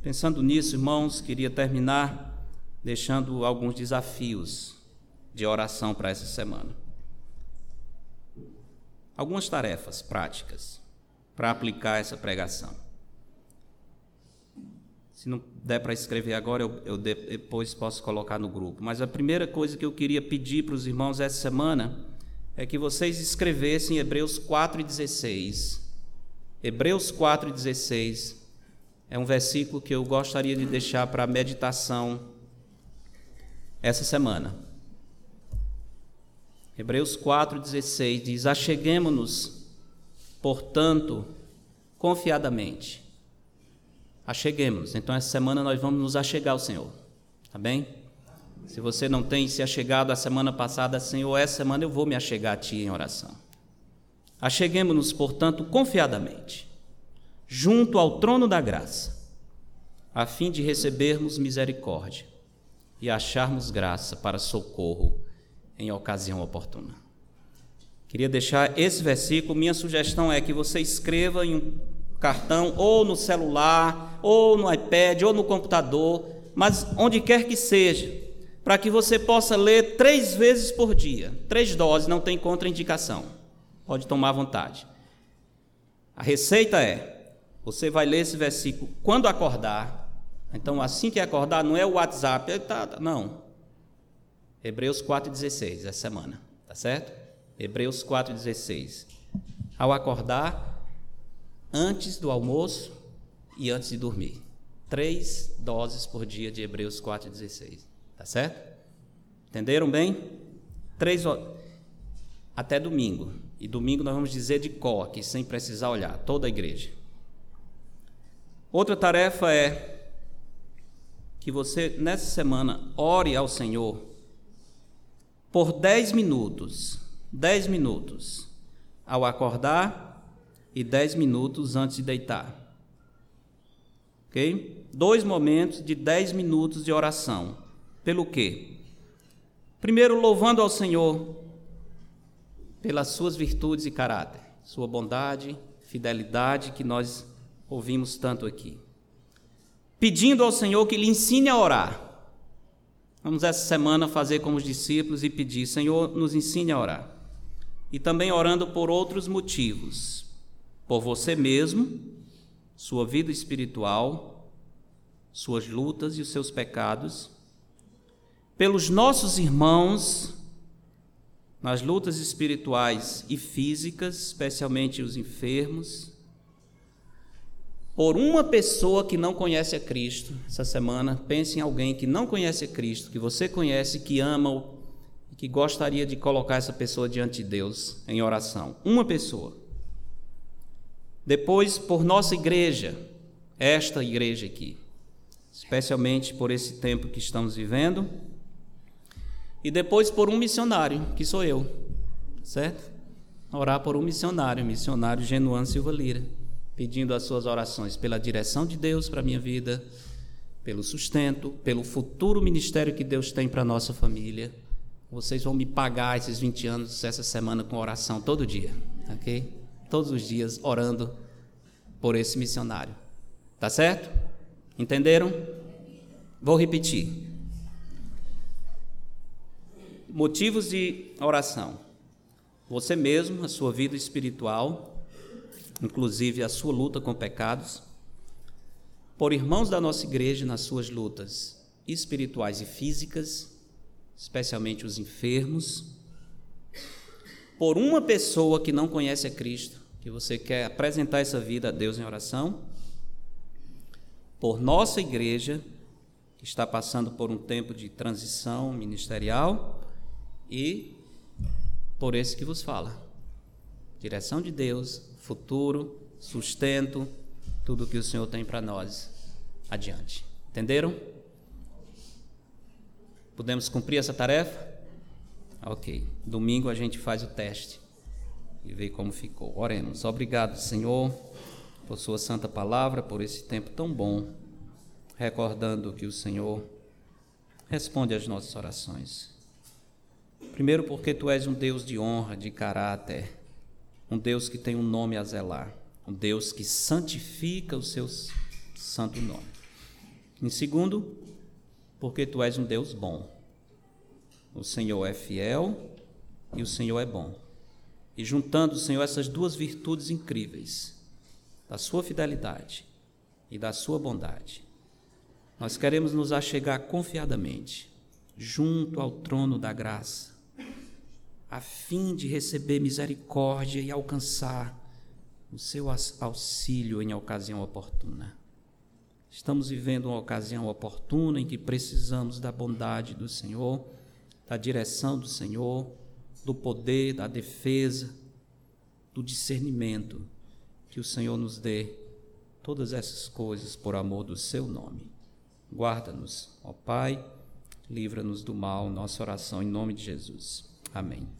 Pensando nisso, irmãos, queria terminar deixando alguns desafios de oração para essa semana algumas tarefas práticas para aplicar essa pregação. Se não der para escrever agora, eu, eu, depois posso colocar no grupo. Mas a primeira coisa que eu queria pedir para os irmãos essa semana é que vocês escrevessem Hebreus 4,16. Hebreus 4,16 é um versículo que eu gostaria de deixar para meditação essa semana. Hebreus 4,16 diz: Acheguemo-nos, portanto, confiadamente. Acheguemos. Então, essa semana nós vamos nos achegar ao Senhor. Tá bem? Se você não tem se achegado a semana passada, Senhor, essa semana eu vou me achegar a Ti em oração. Acheguemos-nos, portanto, confiadamente, junto ao trono da graça, a fim de recebermos misericórdia e acharmos graça para socorro em ocasião oportuna. Queria deixar esse versículo. Minha sugestão é que você escreva em um cartão, ou no celular, ou no iPad, ou no computador, mas onde quer que seja, para que você possa ler três vezes por dia. Três doses, não tem contraindicação. Pode tomar à vontade. A receita é: você vai ler esse versículo quando acordar. Então, assim que acordar, não é o WhatsApp, tá, tá não. Hebreus 4,16, essa semana, tá certo? Hebreus 4,16. Ao acordar, antes do almoço e antes de dormir. Três doses por dia de Hebreus 4,16. Tá certo? Entenderam bem? Três até domingo. E domingo nós vamos dizer de cor aqui, sem precisar olhar, toda a igreja. Outra tarefa é que você, nessa semana, ore ao Senhor por 10 minutos, 10 minutos ao acordar e 10 minutos antes de deitar. Ok? Dois momentos de 10 minutos de oração. Pelo quê? Primeiro, louvando ao Senhor pelas suas virtudes e caráter, sua bondade, fidelidade que nós ouvimos tanto aqui. Pedindo ao Senhor que lhe ensine a orar Vamos essa semana fazer como os discípulos e pedir: Senhor, nos ensine a orar. E também orando por outros motivos, por você mesmo, sua vida espiritual, suas lutas e os seus pecados, pelos nossos irmãos nas lutas espirituais e físicas, especialmente os enfermos, por uma pessoa que não conhece a Cristo essa semana, pense em alguém que não conhece a Cristo, que você conhece, que ama e que gostaria de colocar essa pessoa diante de Deus em oração. Uma pessoa. Depois, por nossa igreja, esta igreja aqui, especialmente por esse tempo que estamos vivendo. E depois por um missionário, que sou eu, certo? Orar por um missionário, missionário Genuano Silva Lira pedindo as suas orações pela direção de Deus para a minha vida, pelo sustento, pelo futuro ministério que Deus tem para a nossa família. Vocês vão me pagar esses 20 anos essa semana com oração todo dia, ok? Todos os dias orando por esse missionário. Tá certo? Entenderam? Vou repetir. Motivos de oração. Você mesmo, a sua vida espiritual, inclusive a sua luta com pecados, por irmãos da nossa igreja nas suas lutas espirituais e físicas, especialmente os enfermos, por uma pessoa que não conhece a Cristo, que você quer apresentar essa vida a Deus em oração, por nossa igreja, que está passando por um tempo de transição ministerial, e por esse que vos fala. Direção de Deus, futuro, sustento, tudo que o Senhor tem para nós adiante. Entenderam? Podemos cumprir essa tarefa? Ok. Domingo a gente faz o teste e vê como ficou. Oremos. Obrigado, Senhor, por Sua santa palavra, por esse tempo tão bom, recordando que o Senhor responde às nossas orações. Primeiro, porque Tu és um Deus de honra, de caráter, um Deus que tem um nome a zelar, um Deus que santifica o Seu santo nome. Em segundo, porque Tu és um Deus bom o Senhor é fiel e o Senhor é bom. E juntando, Senhor, essas duas virtudes incríveis, da sua fidelidade e da sua bondade, nós queremos nos achegar confiadamente junto ao trono da graça, a fim de receber misericórdia e alcançar o seu auxílio em ocasião oportuna. Estamos vivendo uma ocasião oportuna em que precisamos da bondade do Senhor da direção do Senhor, do poder, da defesa, do discernimento. Que o Senhor nos dê todas essas coisas por amor do seu nome. Guarda-nos, ó Pai, livra-nos do mal, nossa oração em nome de Jesus. Amém.